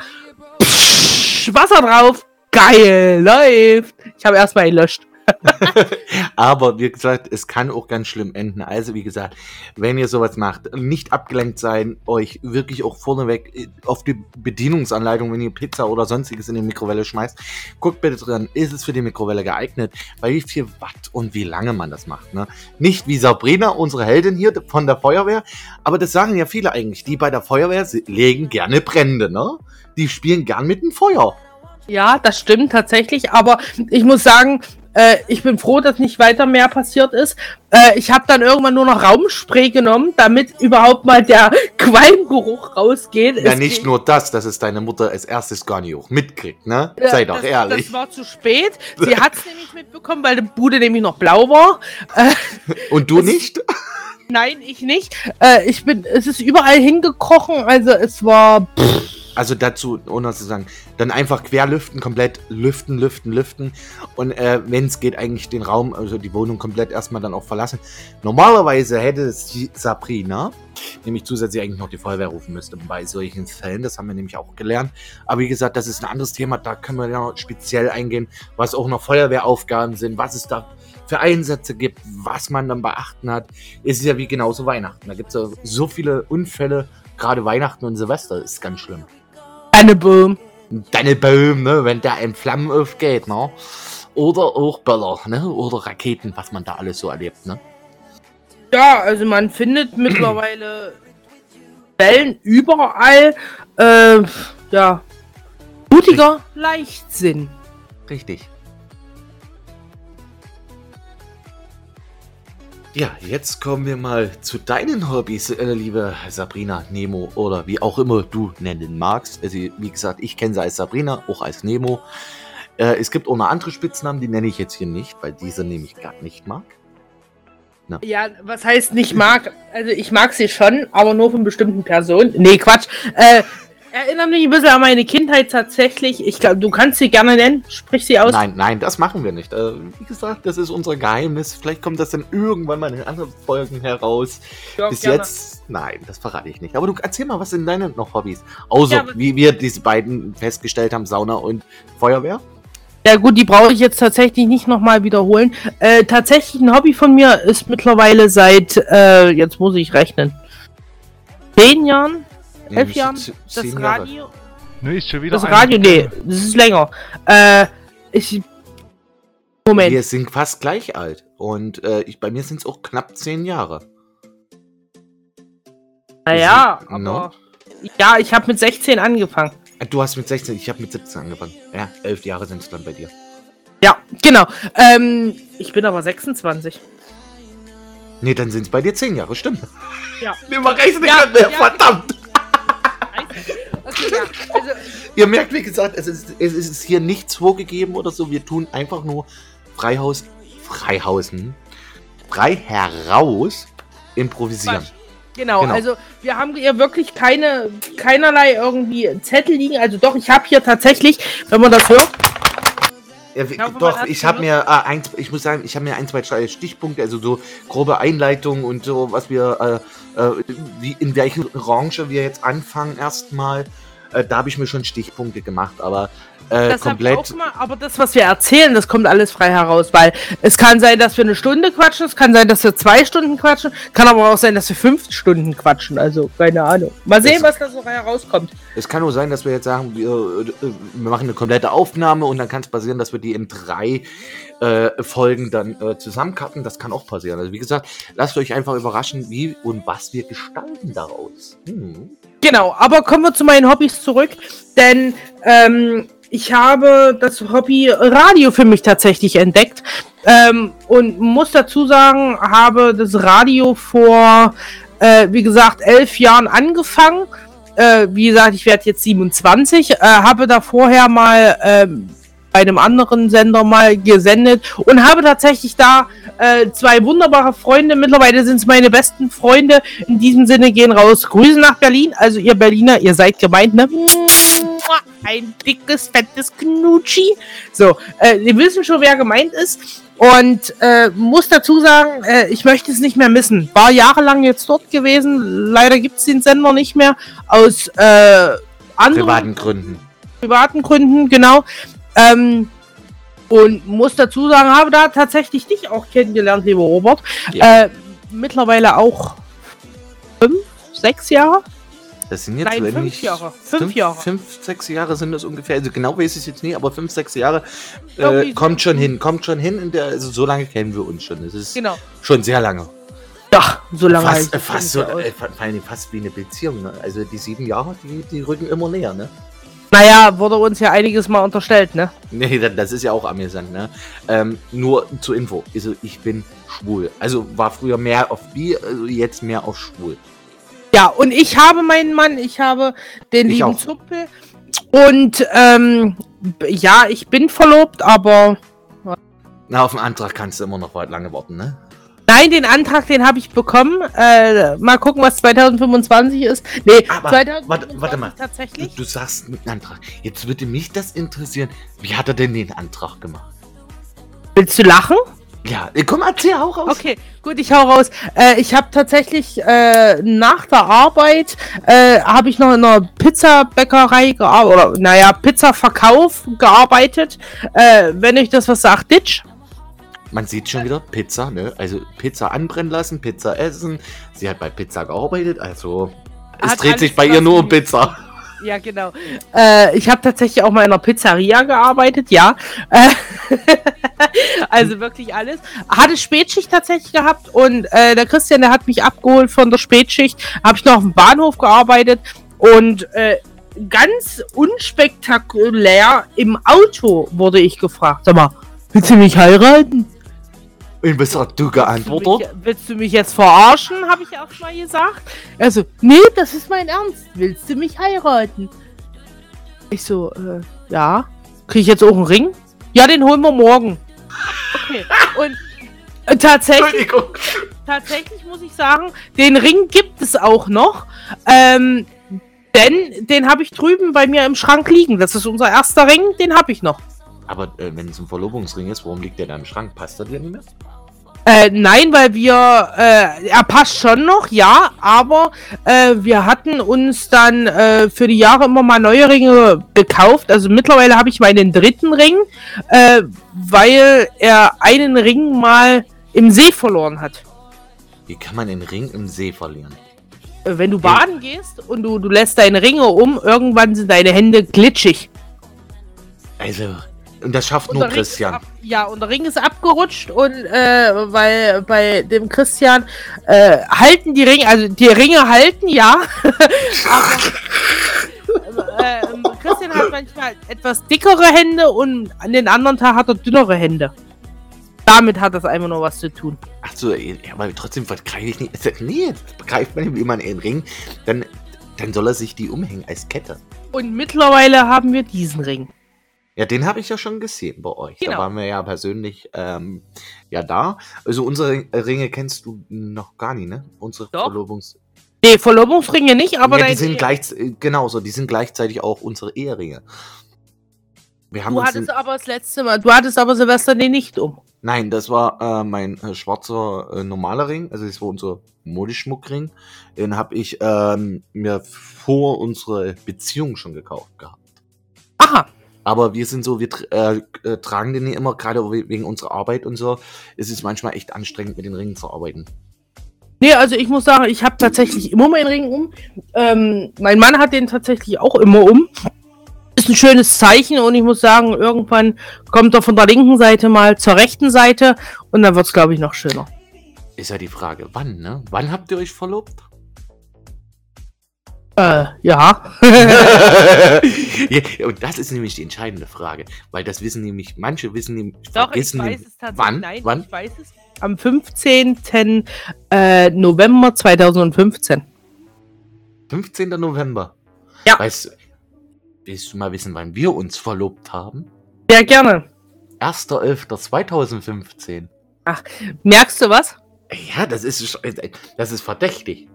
Psch, Wasser drauf. Geil, läuft. Ich habe erstmal gelöscht. Aber wie gesagt, es kann auch ganz schlimm enden. Also wie gesagt, wenn ihr sowas macht, nicht abgelenkt sein, euch wirklich auch vorneweg äh, auf die Bedienungsanleitung, wenn ihr Pizza oder sonstiges in die Mikrowelle schmeißt, guckt bitte dran, ist es für die Mikrowelle geeignet, bei wie viel Watt und wie lange man das macht. Ne? Nicht wie Sabrina, unsere Heldin hier von der Feuerwehr, aber das sagen ja viele eigentlich, die bei der Feuerwehr legen gerne Brände, ne? Die spielen gern mit dem Feuer. Ja, das stimmt tatsächlich. Aber ich muss sagen, äh, ich bin froh, dass nicht weiter mehr passiert ist. Äh, ich habe dann irgendwann nur noch Raumspray genommen, damit überhaupt mal der Qualmgeruch rausgeht. Ja, Es nicht nur das, dass es deine Mutter als erstes gar nicht auch mitkriegt, ne? Ja, Sei doch das, ehrlich. Das war zu spät. Sie hat es nämlich mitbekommen, weil die Bude nämlich noch blau war. Äh, Und du nicht? nein, ich nicht. Äh, ich bin, es ist überall hingekrochen, also es war. Pff, Also dazu, ohne zu sagen, dann einfach querlüften, komplett lüften, lüften, lüften. Und äh, wenn es geht, eigentlich den Raum, also die Wohnung komplett erstmal dann auch verlassen. Normalerweise hätte es die Sabrina, nämlich zusätzlich eigentlich noch die Feuerwehr rufen müsste bei solchen Fällen. Das haben wir nämlich auch gelernt. Aber wie gesagt, das ist ein anderes Thema. Da können wir ja speziell eingehen, was auch noch Feuerwehraufgaben sind, was es da für Einsätze gibt, was man dann beachten hat. Es ist ja wie genauso Weihnachten. Da gibt es ja so viele Unfälle. Gerade Weihnachten und Silvester ist ganz schlimm. Anneboom. Deine Baum, ne, wenn der in Flammen aufgeht, ne? Oder auch Böller, ne? Oder Raketen, was man da alles so erlebt, ne? Ja, also man findet mittlerweile Wellen überall. Äh, ja. Mutiger Leichtsinn. Richtig. Ja, jetzt kommen wir mal zu deinen Hobbys, äh, liebe Sabrina, Nemo oder wie auch immer du nennen magst. Also, wie gesagt, ich kenne sie als Sabrina, auch als Nemo. Äh, es gibt auch noch andere Spitznamen, die nenne ich jetzt hier nicht, weil diese nehme ich gar nicht mag. Ja, was heißt nicht mag? Also ich mag sie schon, aber nur von bestimmten Personen. Nee, Quatsch. Äh, erinnert mich ein bisschen an meine Kindheit tatsächlich. Ich glaube, du kannst sie gerne nennen. Sprich sie aus. Nein, nein, das machen wir nicht. Äh, wie gesagt, das ist unser Geheimnis. Vielleicht kommt das dann irgendwann mal in anderen Folgen heraus. Ja, Bis gerne. jetzt, nein, das verrate ich nicht. Aber du erzähl mal, was sind deine noch Hobbys? Außer, Ja, was- wie wir diese beiden festgestellt haben, Sauna und Feuerwehr. Ja gut, die brauche ich jetzt tatsächlich nicht nochmal wiederholen. Äh, tatsächlich ein Hobby von mir ist mittlerweile seit, äh, jetzt muss ich rechnen, zehn Jahren, elf Jahren, das. Radio. Ne, ist schon wieder Das Radio, nee, das ist länger. Äh, ich. Moment. Wir sind fast gleich alt. Und äh, ich, bei mir sind es auch knapp zehn Jahre. Naja, sind- no. aber. Ja, ich habe mit 16 angefangen. Äh, Du hast mit 16, ich habe mit 17 angefangen. Ja, elf Jahre sind es dann bei dir. Ja, genau. Ähm, ich bin aber 26. Nee, dann sind es bei dir zehn Jahre, stimmt. Ja. Nee, man rechnet Ja, nicht mehr, ja. verdammt. Okay, ja. Also, Ihr merkt, wie gesagt, es ist, es ist hier nichts vorgegeben oder so. Wir tun einfach nur Freihaus, Freihausen, frei heraus improvisieren. Quatsch. Genau, Genau. also wir haben hier wirklich keine, keinerlei irgendwie Zettel liegen. Also doch, ich habe hier tatsächlich, wenn man das hört, Ja, doch, ich habe mir äh, ein, ich muss sagen, ich habe mir ein, zwei Stichpunkte, also so grobe Einleitungen und so, was wir, äh, äh, wie, in welche Branche wir jetzt anfangen erstmal. Äh, da habe ich mir schon Stichpunkte gemacht, aber äh, das habe ich auch komplett. mal, aber das, was wir erzählen, das kommt alles frei heraus, weil es kann sein, dass wir eine Stunde quatschen, es kann sein, dass wir zwei Stunden quatschen, kann aber auch sein, dass wir fünf Stunden quatschen, also keine Ahnung. Mal sehen, Das- was da so herauskommt. Es kann nur sein, dass wir jetzt sagen, wir, äh, wir machen eine komplette Aufnahme und dann kann es passieren, dass wir die in drei äh, Folgen dann äh, zusammencutten. Das kann auch passieren. Also wie gesagt, lasst euch einfach überraschen, wie und was wir gestalten daraus. Hm. Genau, aber kommen wir zu meinen Hobbys zurück, denn ähm, ich habe das Hobby Radio für mich tatsächlich entdeckt ähm, und muss dazu sagen, habe das Radio vor, äh, wie gesagt, elf Jahren angefangen. äh, wie gesagt, ich werde jetzt 27, äh, habe da vorher mal ähm, bei einem anderen Sender mal gesendet und habe tatsächlich da äh, zwei wunderbare Freunde. Mittlerweile sind es meine besten Freunde. In diesem Sinne gehen raus. Grüße nach Berlin. Also ihr Berliner, ihr seid gemeint, ne? Ein dickes, fettes Knutschi. So, äh, ihr wissen schon, wer gemeint ist. Und äh, muss dazu sagen, äh, ich möchte es nicht mehr missen. War jahrelang jetzt dort gewesen. Leider gibt es den Sender nicht mehr. Aus äh, anderen Privaten Gründen. privaten Gründen, genau. Ähm, und muss dazu sagen, habe da tatsächlich dich auch kennengelernt, lieber Robert. Ja. Äh, mittlerweile auch fünf, sechs Jahre. Das sind jetzt Nein, wenn fünf ich- Jahre. Fünf Jahre. Fünf, sechs Jahre sind das ungefähr. Also genau weiß ich es jetzt nicht, aber fünf, sechs Jahre äh, kommt schon hin. Kommt schon hin. In der, also so lange kennen wir uns schon. Das ist Genau. schon sehr lange. Ja, so lange Fast, es fast, so, äh, fast wie eine Beziehung. Ne? Also die sieben Jahre, die, die rücken immer näher. Ne? Naja, wurde uns ja einiges mal unterstellt, ne? Nee, das, das ist ja auch amüsant. Ne? Ähm, nur zur Info. Also ich bin schwul. Also war früher mehr auf bi, also jetzt mehr auf schwul. Ja, und ich habe meinen Mann, ich habe den Ich lieben auch. Zuppel. Und ähm, ja, ich bin verlobt, aber Na, auf den Antrag kannst du immer noch weit lange warten, ne? nein, den Antrag, den habe ich bekommen. Äh, mal gucken, was 2025 ist. Nee, Aber, 2025 warte, warte mal. Du, tatsächlich. du sagst einen Antrag. Jetzt würde mich das interessieren. Wie hat er denn den Antrag gemacht? Willst du lachen? Ja, komm, erzähl auch raus. Okay, gut, ich hau raus. Äh, ich habe tatsächlich äh, nach der Arbeit äh, habe ich noch in einer Pizzabäckerei gearbeitet oder naja Pizzaverkauf gearbeitet. Äh, wenn euch das was sagt, Ditch. Man sieht schon wieder Pizza, ne? Also Pizza anbrennen lassen, Pizza essen. Sie hat bei Pizza gearbeitet, also es Hat dreht sich bei ihr nur um. Pizza. Ja, genau. Äh, ich habe tatsächlich auch mal in einer Pizzeria gearbeitet, ja. Äh, also wirklich alles. Hatte Spätschicht tatsächlich gehabt und äh, der Christian, der hat mich abgeholt von der Spätschicht. Habe ich noch auf dem Bahnhof gearbeitet und äh, ganz unspektakulär im Auto wurde ich gefragt. Sag mal, willst du mich heiraten? Und was hast du Willst du, geantwortet? mich, willst du mich jetzt verarschen, habe ich auch mal gesagt. Also, nee, das ist mein Ernst. Willst du mich heiraten? Ich so, äh, ja. Krieg ich jetzt auch einen Ring? Ja, den holen wir morgen. Okay. Und äh, tatsächlich, Entschuldigung. tatsächlich muss ich sagen, den Ring gibt es auch noch. Ähm, denn den habe ich drüben bei mir im Schrank liegen. Das ist unser erster Ring, den habe ich noch. Aber äh, wenn es ein Verlobungsring ist, warum liegt der da im Schrank? Passt der dir nicht mehr? Äh, nein, weil wir, äh, er passt schon noch, ja, aber äh, wir hatten uns dann äh, für die Jahre immer mal neue Ringe gekauft. Also mittlerweile habe ich meinen dritten Ring, äh, weil er einen Ring mal im See verloren hat. Wie kann man den Ring im See verlieren? Äh, Wenn du baden gehst und du, du lässt deine Ringe um, irgendwann sind deine Hände glitschig. Also, und das schafft Und nur Christian. Ab, ja, und der Ring ist abgerutscht und äh, weil bei dem Christian äh, halten die Ringe, also die Ringe halten, ja. Aber äh, ähm, Christian hat manchmal etwas dickere Hände und an den anderen Tag hat er dünnere Hände. Damit hat das einfach nur was zu tun. Ach so, ja, aber trotzdem begreife ich nicht. Nee, begreift man man einen Ring, dann, dann soll er sich die umhängen als Kette. Und mittlerweile haben wir diesen Ring. Ja, den habe ich ja schon gesehen bei euch. Da Genau. waren wir ja persönlich ähm, ja da. Also unsere Ring- Ringe kennst du noch gar nicht, ne? Unsere Doch. Verlobungs... Nee, Verlobungsringe nicht, aber ja, die sind gleich, genauso, die sind gleichzeitig auch unsere Eheringe. Wir haben Du hattest aber das letzte Mal, du hattest aber Silvester den nicht um. Nein, das war äh, mein äh, schwarzer äh, normaler Ring, also das war unser Modeschmuckring. Den habe ich ähm, mir vor unserer Beziehung schon gekauft gehabt. Aha. Aber wir sind so, wir äh, äh, tragen den nicht immer, gerade we- wegen unserer Arbeit und so. Es ist manchmal echt anstrengend, mit den Ringen zu arbeiten. Nee, also ich muss sagen, ich habe tatsächlich immer meinen Ring um. Ähm, mein Mann hat den tatsächlich auch immer um. Ist ein schönes Zeichen und ich muss sagen, irgendwann kommt er von der linken Seite mal zur rechten Seite und dann wird's glaube ich, noch schöner. Ist ja die Frage, wann, ne? Wann habt ihr euch verlobt? Äh, ja. ja, und das ist nämlich die entscheidende Frage, weil das wissen nämlich, manche wissen nämlich, Doch, ich weiß es tatsächlich. wann, Nein, wann? ich weiß es. Am 15. Äh, November 2015. 15. November. Ja. Weißt du, willst du mal wissen, wann wir uns verlobt haben? Ja, gerne. 1.11.2015. Ach, merkst du was? Ja, das ist, das ist verdächtig.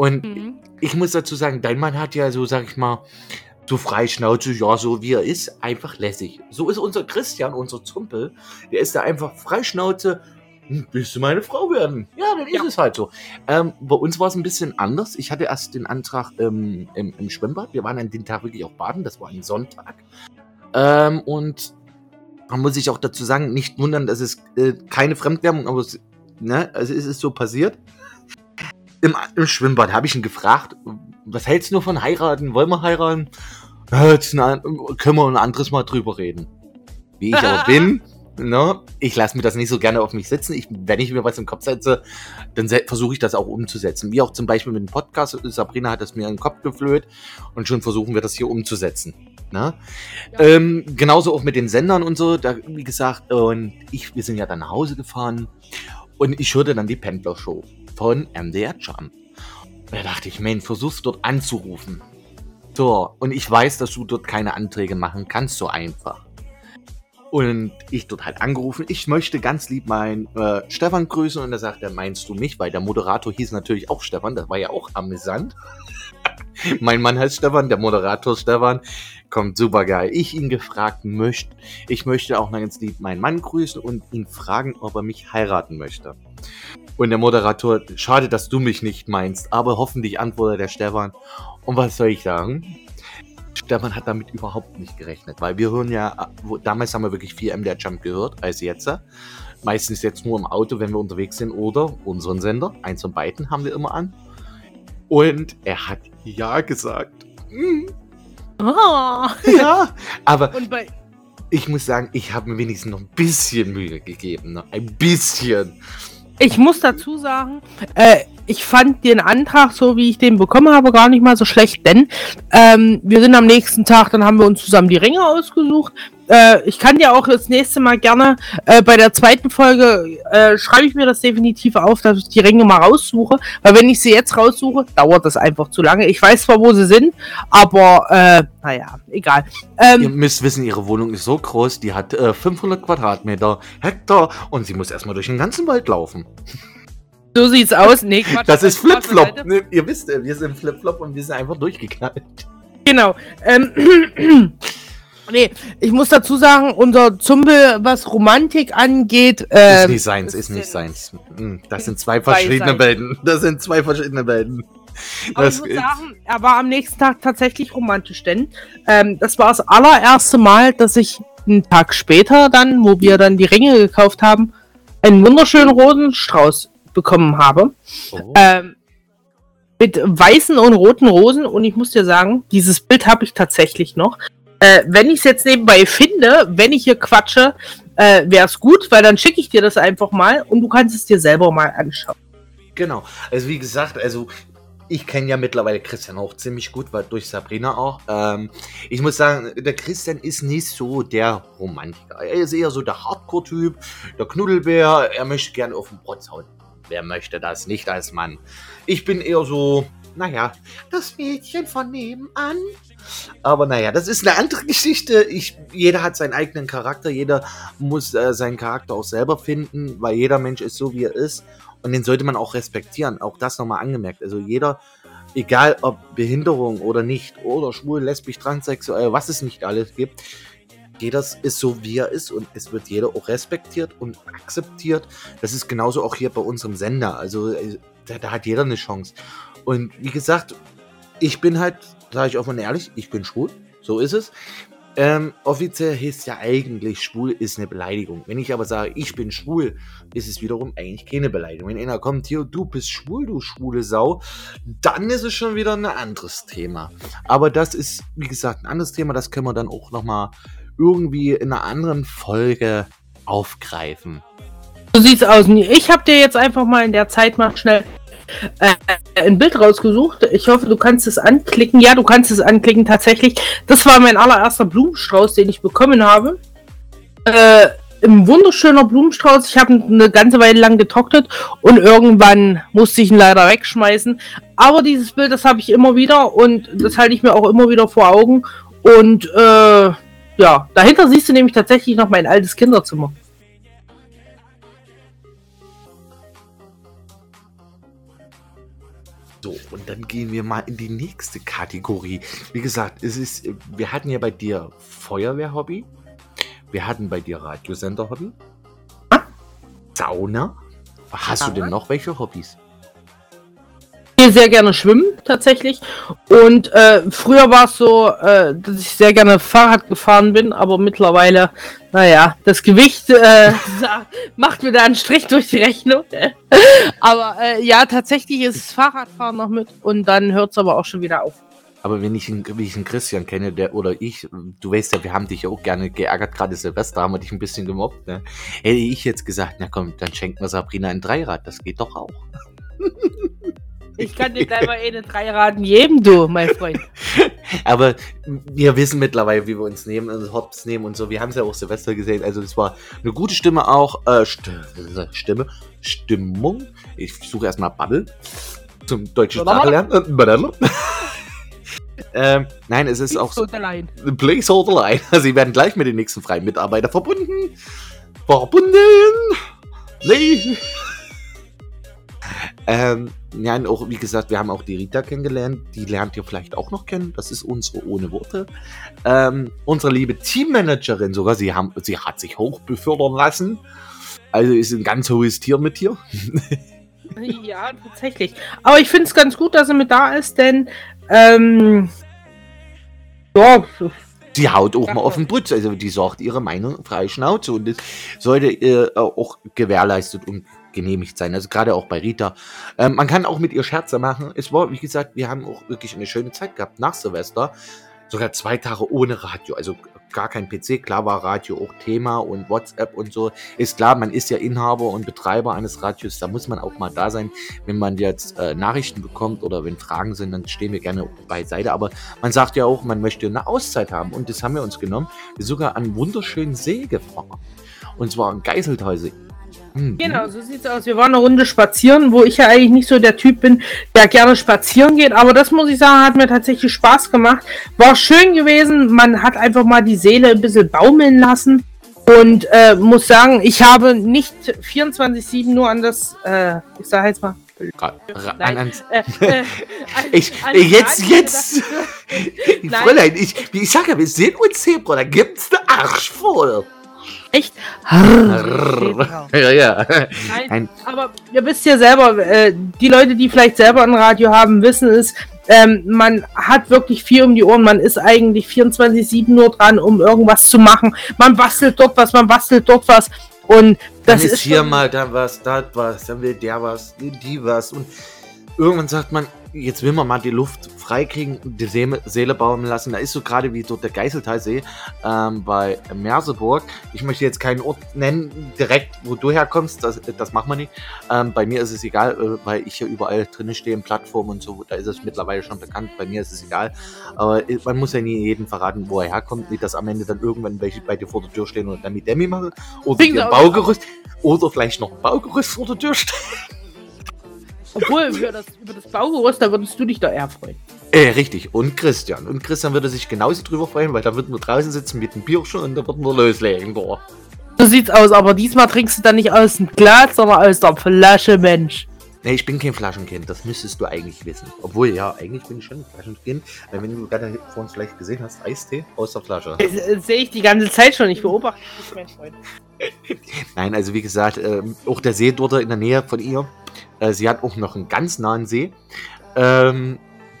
Und mhm. ich muss dazu sagen, dein Mann hat ja so, sag ich mal, so freischnauze, ja, so wie er ist, einfach lässig. So ist unser Christian, unser Zumpel. Der ist da einfach freischnauze. Hm, willst du meine Frau werden? Ja, dann ja. ist es halt so. Ähm, bei uns war es ein bisschen anders. Ich hatte erst den Antrag ähm, im, im, Schwimmbad. Wir waren an dem Tag wirklich auch baden. Das war ein Sonntag. Ähm, und man muss sich auch dazu sagen, nicht wundern, dass es äh, keine Fremdwärmung, aber es, ne, also es ist so passiert. Im, im Schwimmbad habe ich ihn gefragt, was hältst du von heiraten? Wollen wir heiraten? Jetzt eine, können wir ein anderes Mal drüber reden. Wie ich aber bin, ne, ich lasse mir das nicht so gerne auf mich sitzen. Ich, wenn ich mir was im Kopf setze, dann se versuche ich das auch umzusetzen. Wie auch zum Beispiel mit dem Podcast. Sabrina hat das mir in den Kopf geflöht und schon versuchen wir das hier umzusetzen. Ne? Ja. Ähm, genauso auch mit den Sendern und so. Da, wie gesagt, und ich, wir sind ja dann nach Hause gefahren und ich hörte dann die Pendler-Show von MDR Jump. Und da dachte ich, Mensch, versuchst dort anzurufen. So, und ich weiß, dass du dort keine Anträge machen kannst, so einfach. Und ich dort halt angerufen, ich möchte ganz lieb meinen äh, Stefan grüßen. Und da sagt er, meinst du mich? Weil der Moderator hieß natürlich auch Stefan, das war ja auch amüsant. mein Mann heißt Stefan, der Moderator Stefan. Kommt super geil. Ich ihn gefragt möchte, ich möchte auch mal ganz lieb meinen Mann grüßen und ihn fragen, ob er mich heiraten möchte. Und der Moderator, schade, dass du mich nicht meinst, aber hoffentlich antwortet der Stefan. Und was soll ich sagen? Stefan hat damit überhaupt nicht gerechnet, weil wir hören ja, damals haben wir wirklich viel MDR Jump gehört als jetzt. Meistens jetzt nur im Auto, wenn wir unterwegs sind oder unseren Sender. Eins von beiden haben wir immer an. Und er hat ja gesagt. Oh. Ja, aber ich muss sagen, ich habe mir wenigstens noch ein bisschen Mühe gegeben. Ne? Ein bisschen. Ich muss dazu sagen, äh, ich fand den Antrag, so wie ich den bekommen habe, gar nicht mal so schlecht, denn ähm, wir sind am nächsten Tag, dann haben wir uns zusammen die Ringe ausgesucht. Äh, ich kann dir auch das nächste Mal gerne äh, bei der zweiten Folge äh, schreibe ich mir das definitiv auf, dass ich die Ringe mal raussuche, weil wenn ich sie jetzt raussuche, dauert das einfach zu lange. Ich weiß zwar, wo sie sind, aber äh, naja, egal. Ähm, Ihr müsst wissen, ihre Wohnung ist so groß, die hat 500 äh, Quadratmeter, Hektar und sie muss erstmal durch den ganzen Wald laufen. So sieht's aus. Nee, Quatsch, das ist Flipflop. Nee, ihr wisst, wir sind Flipflop und wir sind einfach durchgeknallt. Genau. Ähm, nee, ich muss dazu sagen, unser Zumbel, was Romantik angeht. Äh, ist nicht seins, ist nicht seins. Hm, das sind zwei verschiedene Welten. Das sind zwei verschiedene Welten. Aber das ich muss sagen, er war am nächsten Tag tatsächlich romantisch, denn ähm, das war das allererste Mal, dass ich einen Tag später dann, wo wir dann die Ringe gekauft haben, einen wunderschönen Rosenstrauß bekommen habe. Oh. Ähm, mit weißen und roten Rosen und ich muss dir sagen, dieses Bild habe ich tatsächlich noch. Äh, wenn ich es jetzt nebenbei finde, wenn ich hier quatsche, äh, wäre es gut, weil dann schicke ich dir das einfach mal und du kannst es dir selber mal anschauen. Genau. Also wie gesagt, also ich kenne ja mittlerweile Christian auch ziemlich gut, weil durch Sabrina auch. Ähm, ich muss sagen, der Christian ist nicht so der Romantiker. Er ist eher so der Hardcore-Typ, der Knuddelbär. Er möchte gerne auf den Protz hauen. Wer möchte das nicht als Mann? Ich bin eher so, naja, das Mädchen von nebenan. Aber naja, das ist eine andere Geschichte. Ich, jeder hat seinen eigenen Charakter, jeder muss äh, seinen Charakter auch selber finden, weil jeder Mensch ist so, wie er ist. Und den sollte man auch respektieren. Auch das nochmal angemerkt. Also jeder, egal ob Behinderung oder nicht, oder schwul, lesbisch, transsexuell, was es nicht alles gibt, jeder ist so, wie er ist und es wird jeder auch respektiert und akzeptiert. Das ist genauso auch hier bei unserem Sender. Also äh, da, da hat jeder eine Chance. Und wie gesagt, ich bin halt, sage ich offen und ehrlich, ich bin schwul. So ist es. Ähm, offiziell heißt ja eigentlich, schwul ist eine Beleidigung. Wenn ich aber sage, ich bin schwul, ist es wiederum eigentlich keine Beleidigung. Wenn einer kommt hier, du bist schwul, du schwule Sau, dann ist es schon wieder ein anderes Thema. Aber das ist, wie gesagt, ein anderes Thema. Das können wir dann auch nochmal irgendwie in einer anderen Folge aufgreifen. So sieht's aus. Ich habe dir jetzt einfach mal in der Zeit mal schnell äh, ein Bild rausgesucht. Ich hoffe, du kannst es anklicken. Ja, du kannst es anklicken, tatsächlich. Das war mein allererster Blumenstrauß, den ich bekommen habe. Äh, ein wunderschöner Blumenstrauß. Ich habe eine ganze Weile lang getrocknet und irgendwann musste ich ihn leider wegschmeißen. Aber dieses Bild, das habe ich immer wieder und das halte ich mir auch immer wieder vor Augen. Und äh, ja, dahinter siehst du nämlich tatsächlich noch mein altes Kinderzimmer. So, und dann gehen wir mal in die nächste Kategorie. Wie gesagt, es ist, wir hatten ja bei dir Feuerwehr-Hobby, wir hatten bei dir Radiosender-Hobby, Sauna. Hast du denn noch welche Hobbys? Gehe sehr gerne schwimmen, tatsächlich. Und äh, früher war es so, äh, dass ich sehr gerne Fahrrad gefahren bin, aber mittlerweile, naja, das Gewicht äh, macht mir da einen Strich durch die Rechnung. aber äh, ja, tatsächlich ist Fahrradfahren noch mit und dann hört es aber auch schon wieder auf. Aber wenn ich, einen, wenn ich einen Christian kenne, der oder ich, du weißt ja, wir haben dich ja auch gerne geärgert, gerade Silvester haben wir dich ein bisschen gemobbt, ne? Hätte ich jetzt gesagt, na komm, dann schenken wir Sabrina ein Dreirad, das geht doch auch. Ich kann dir gleich mal eine Dreiraden geben, du, mein Freund. Aber wir wissen mittlerweile, wie wir uns nehmen, also Hops nehmen und so. Wir haben es ja auch Silvester gesehen. Also es war eine gute Stimme auch. Äh, Stimme, Stimmung. Ich suche erstmal Bubble zum deutschen Sprache lernen. ähm, nein, es ist auch so. Placeholder Line. Also, sie werden gleich mit den nächsten freien Mitarbeitern verbunden. Verbunden. Nee. Ähm, ja, und auch, wie gesagt, wir haben auch die Rita kennengelernt. Die lernt ihr vielleicht auch noch kennen. Das ist unsere ohne Worte. Ähm, unsere liebe Teammanagerin sogar, sie, haben, sie hat sich hoch befördern lassen. Also ist ein ganz hohes Tier mit hier. ja, tatsächlich. Aber ich finde es ganz gut, dass sie mit da ist, denn ähm, ja, die haut auch mal auf den Putz. Also die sagt ihre Meinung frei Schnauze und das sollte äh, auch gewährleistet und genehmigt sein. Also gerade auch bei Rita. Ähm, man kann auch mit ihr Scherze machen. Es war, wie gesagt, wir haben auch wirklich eine schöne Zeit gehabt nach Silvester. Sogar zwei Tage ohne Radio. Also gar kein PC. Klar war Radio auch Thema und WhatsApp und so. Ist klar, man ist ja Inhaber und Betreiber eines Radios. Da muss man auch mal da sein. Wenn man jetzt äh, Nachrichten bekommt oder wenn Fragen sind, dann stehen wir gerne beiseite. Aber man sagt ja auch, man möchte eine Auszeit haben. Und das haben wir uns genommen. Wir sind sogar an wunderschönen See gefahren. Und zwar an Geiseltalsee. Mhm. Genau, so sieht's aus. Wir waren eine Runde spazieren, wo ich ja eigentlich nicht so der Typ bin, der gerne spazieren geht. Aber das muss ich sagen, hat mir tatsächlich Spaß gemacht. War schön gewesen. Man hat einfach mal die Seele ein bisschen baumeln lassen. Und äh, muss sagen, ich habe nicht 24-7 nur an das, äh, ich sag jetzt mal, Nein, äh, äh, ich, jetzt, jetzt, Fräulein, ich, ich sag ja, wir sehen uns Zebra, da gibt's ne Arsch Echt? ja, ja. Nein, aber ihr wisst ja selber, äh, die Leute, die vielleicht selber ein Radio haben, wissen es, ähm, man hat wirklich viel um die Ohren. Man ist eigentlich 24-7 nur dran, um irgendwas zu machen. Man bastelt dort was, man bastelt dort was. Und das dann ist, ist hier mal da was, da was, dann will der was, die was. Und irgendwann sagt man, jetzt will man mal die Luft freikriegen, die Seele, Seele bauen lassen. Da ist so gerade wie dort der Geiseltalsee ähm, bei Merseburg. Ich möchte jetzt keinen Ort nennen, direkt, wo du herkommst. Das, das machen wir nicht. Ähm, bei mir ist es egal, äh, weil ich hier überall drinnen stehe, in Plattformen und so. Da ist es mittlerweile schon bekannt. Bei mir ist es egal. Aber äh, man muss ja nie jedem verraten, wo er herkommt. Nicht, dass am Ende dann irgendwann welche bei dir vor der Tür stehen und dann mit Demi machen. Oder ein Baugerüst. Oder vielleicht noch ein Baugerüst vor der Tür stehen. Obwohl, über das, über das Baugerüst, da würdest du dich da eher freuen. Äh, richtig. Und Christian. Und Christian würde sich genauso drüber freuen, weil da würden wir draußen sitzen mit dem Bierchen und da würden wir loslegen. Boah. So sieht's aus, aber diesmal trinkst du dann nicht aus dem Glas, sondern aus der Flasche, Mensch. Nee, ich bin kein Flaschenkind, das müsstest du eigentlich wissen. Obwohl, ja, eigentlich bin ich schon ein Flaschenkind, weil wenn du gerade vor uns vielleicht gesehen hast, Eistee aus der Flasche. Das, das sehe ich die ganze Zeit schon, ich beobachte dich, mein Freund. Nein, also wie gesagt, äh, auch der See dort in der Nähe von ihr, äh, sie hat auch noch einen ganz nahen See. Ähm,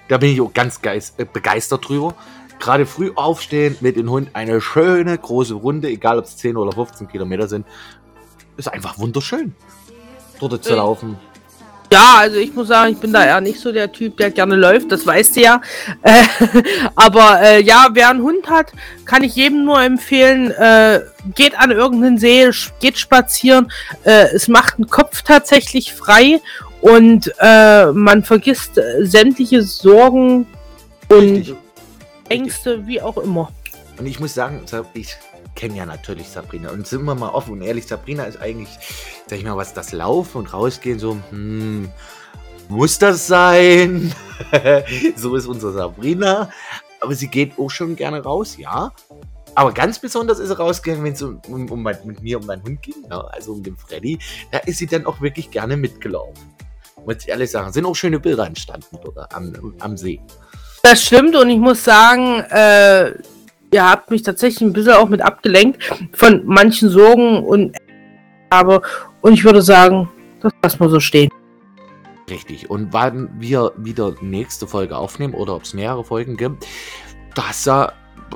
da bin ich auch ganz geist, äh, begeistert drüber. Gerade früh aufstehen mit dem Hund eine schöne große Runde, egal ob es 10 oder 15 Kilometer sind, ist einfach wunderschön, dort zu laufen. Ja, also ich muss sagen, ich bin da eher nicht so der Typ, der gerne läuft, das weißt du ja. Äh, aber äh, ja, wer einen Hund hat, kann ich jedem nur empfehlen, äh, geht an irgendeinen See, geht spazieren. Äh, es macht den Kopf tatsächlich frei und äh, man vergisst äh, sämtliche Sorgen und Richtig. Ängste, wie auch immer. Und ich muss sagen, ich kennen ja natürlich Sabrina. Und sind wir mal offen und ehrlich, Sabrina ist eigentlich, sag ich mal, was das Laufen und Rausgehen so, hm, muss das sein? so ist unsere Sabrina. Aber sie geht auch schon gerne raus, ja. Aber ganz besonders ist sie rausgegangen, wenn es um, um, um, mit mir um meinen Hund ging, ne? also um den Freddy. Da ist sie dann auch wirklich gerne mitgelaufen. Muss ich ehrlich sagen. Sind auch schöne Bilder entstanden dort am, am See. Das stimmt und ich muss sagen, äh, ihr habt mich tatsächlich ein bisschen auch mit abgelenkt von manchen Sorgen und aber und ich würde sagen, das lassen wir so stehen. Richtig. Und wann wir wieder nächste Folge aufnehmen oder ob es mehrere Folgen gibt, das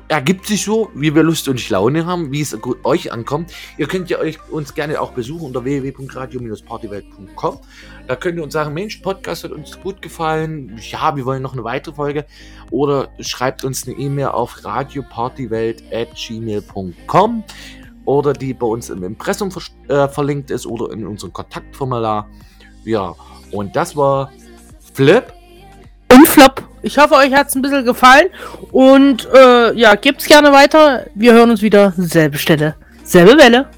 ergibt sich so, wie wir Lust und Laune haben, wie es euch ankommt. Ihr könnt ja euch uns gerne auch besuchen unter www.radio-partywelt.com. Da könnt ihr uns sagen, Mensch, Podcast hat uns gut gefallen. Ja, wir wollen noch eine weitere Folge. Oder schreibt uns eine E-Mail auf radiopartywelt.gmail.com oder die bei uns im Impressum ver äh, verlinkt ist oder in unserem Kontaktformular. Ja, und das war Flip. Und Flop. Ich hoffe, euch hat es ein bisschen gefallen. Und äh, ja, gebt's gerne weiter. Wir hören uns wieder. Selbe Stelle, selbe Welle.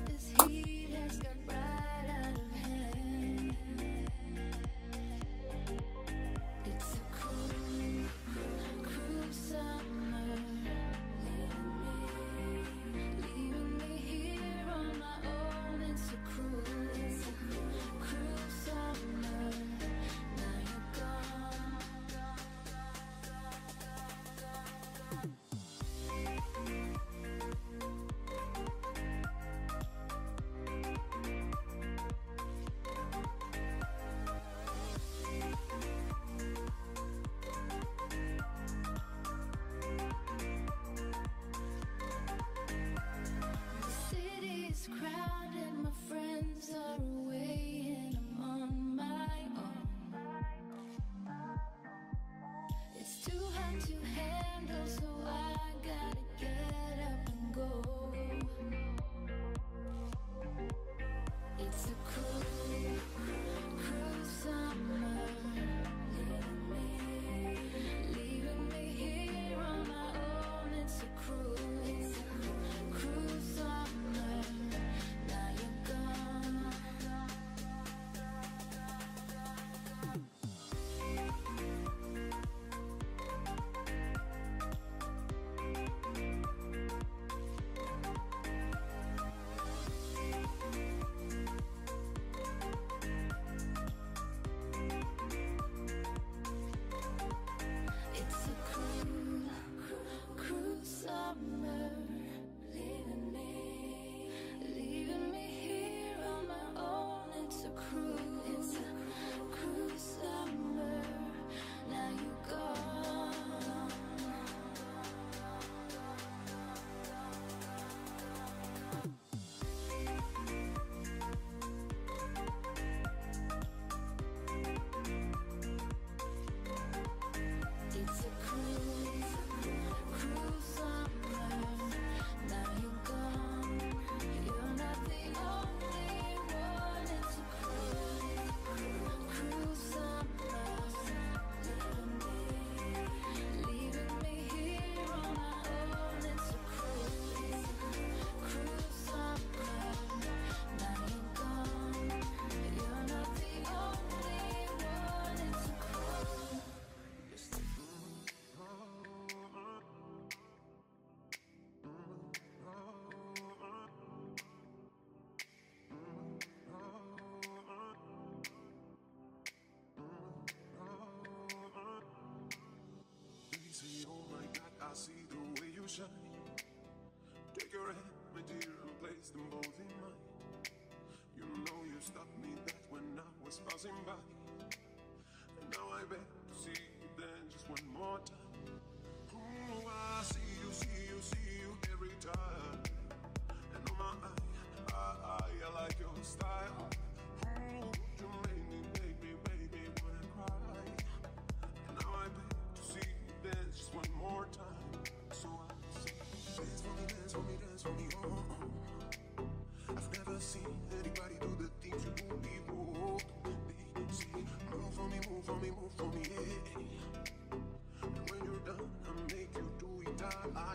them both in mind. You know you stopped me that when I was passing by. me, move for me. And when you're done, I'll make you do it time. I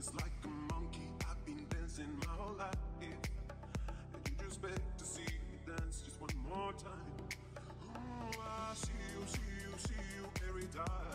just like a monkey. I've been dancing my whole life. And you just beg to see me dance just one more time. Oh, I see you, see you, see you every time.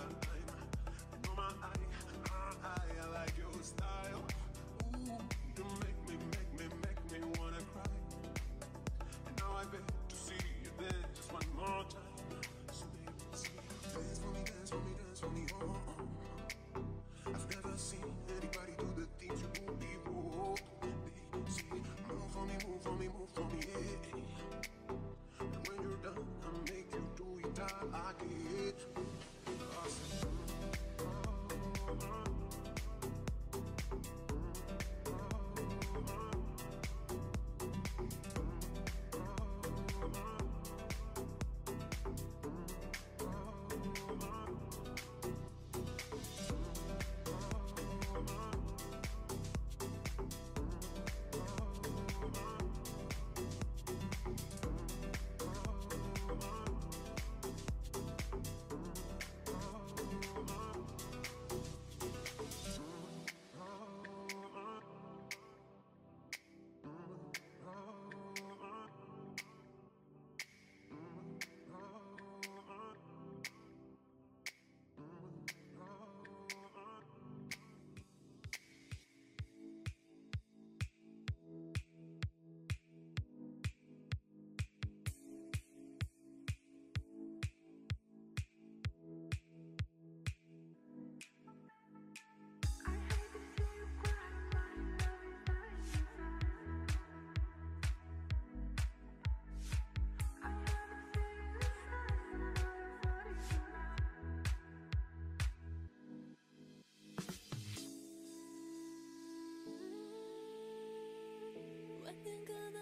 点个。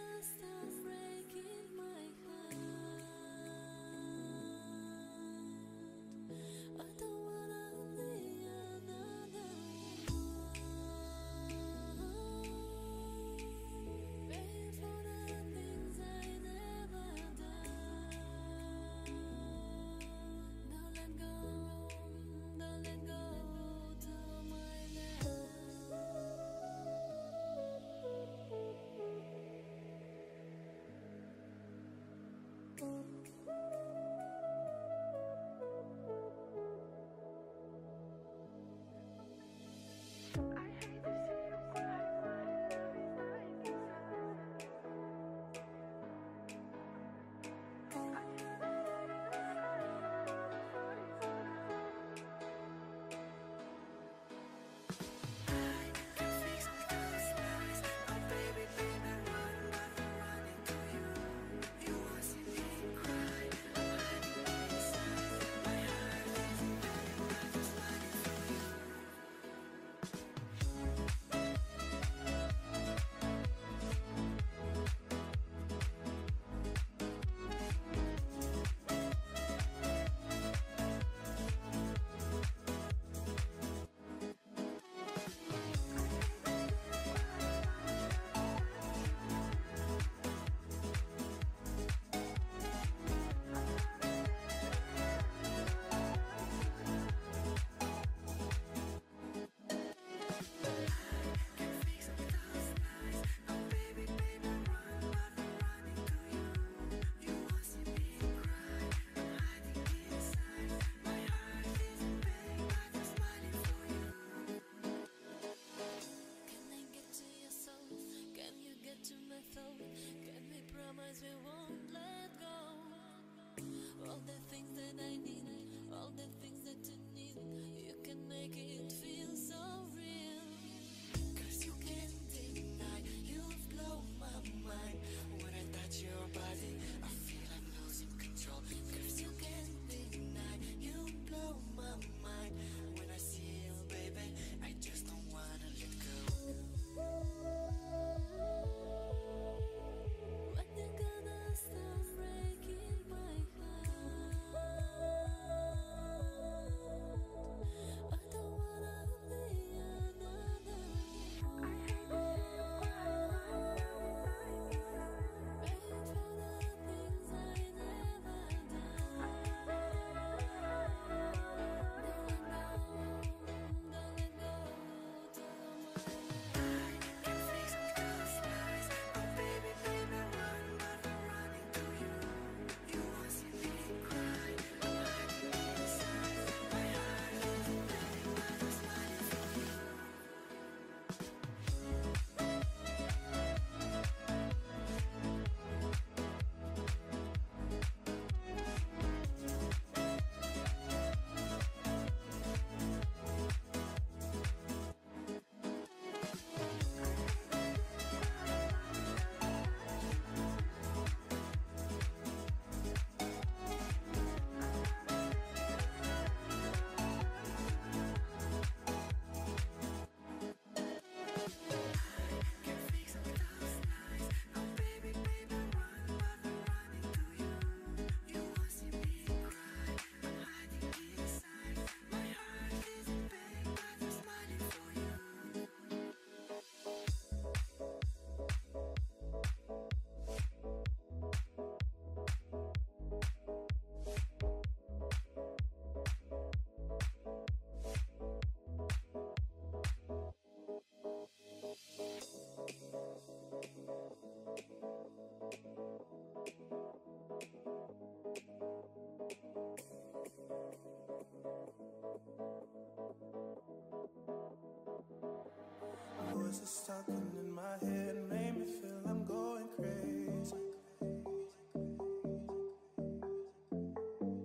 Voice talking in my head, made me feel I'm going crazy.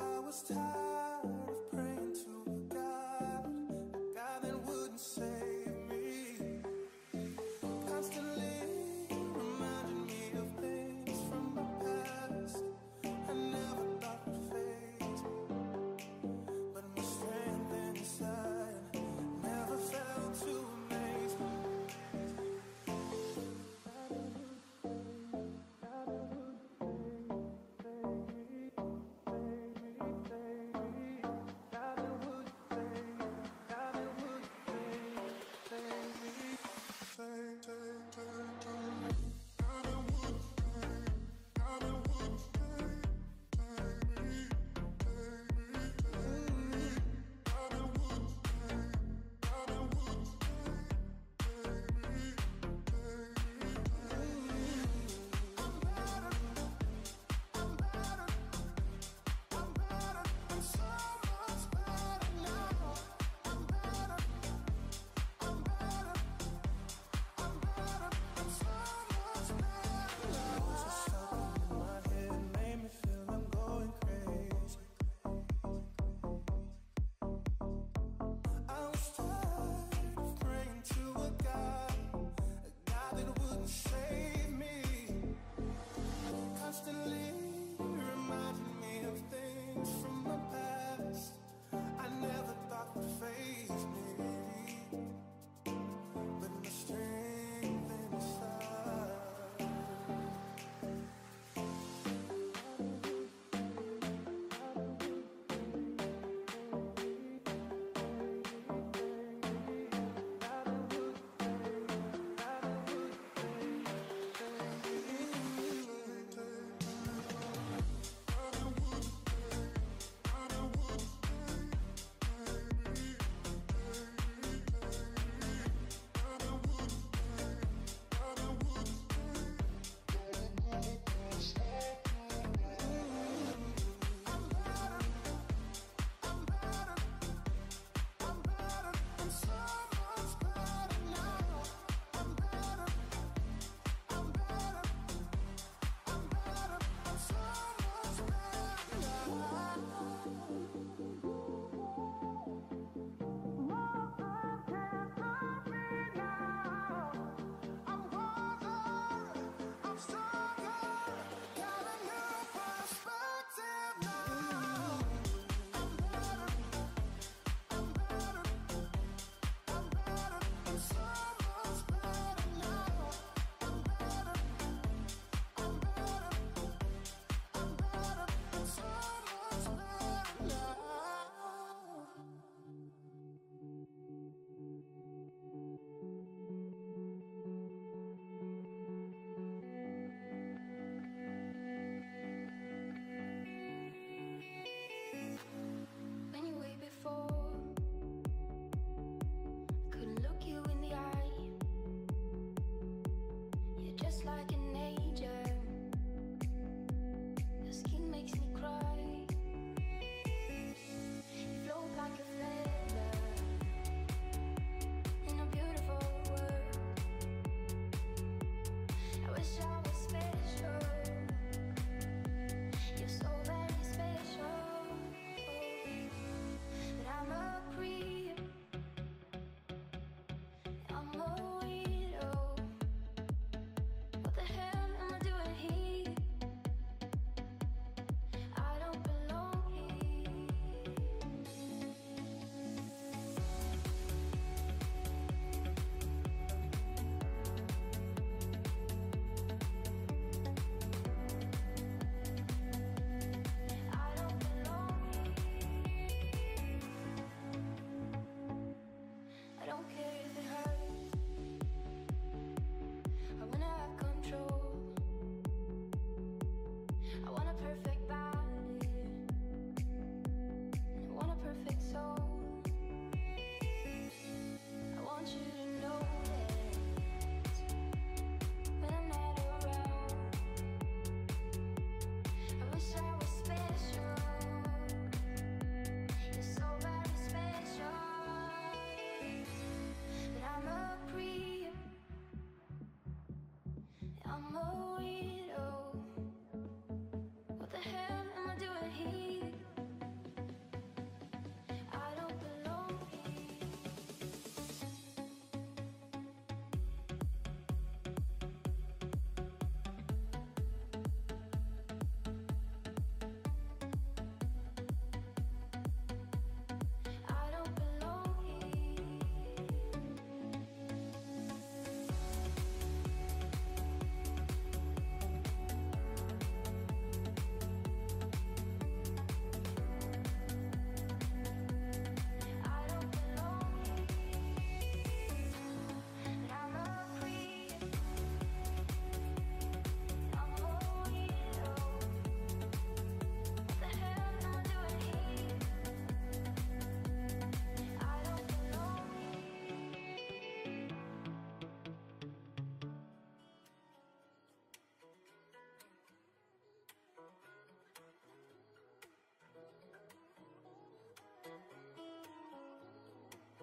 I was tired.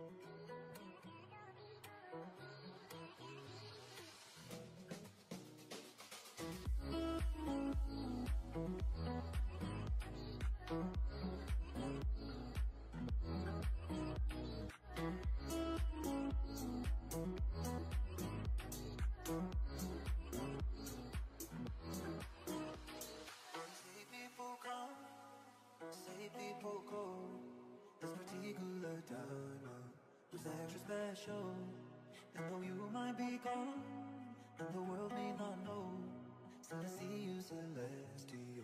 Thank you. Show. And though you might be gone, and the world may not know, still I see you celestial.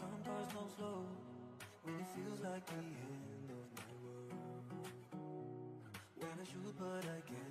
Come cars don't slow? When it feels like the end of my world. When I shoot but I can't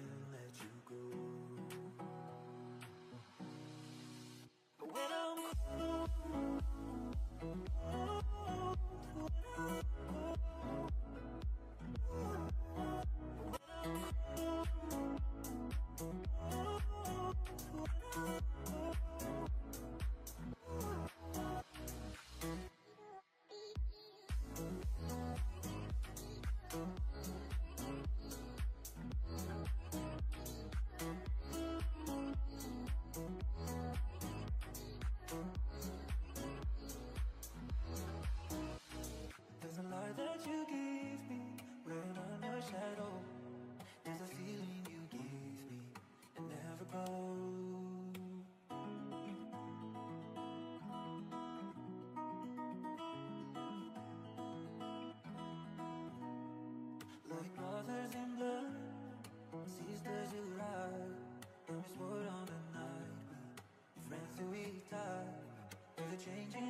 always would on the night. We ran through each time, ever changing.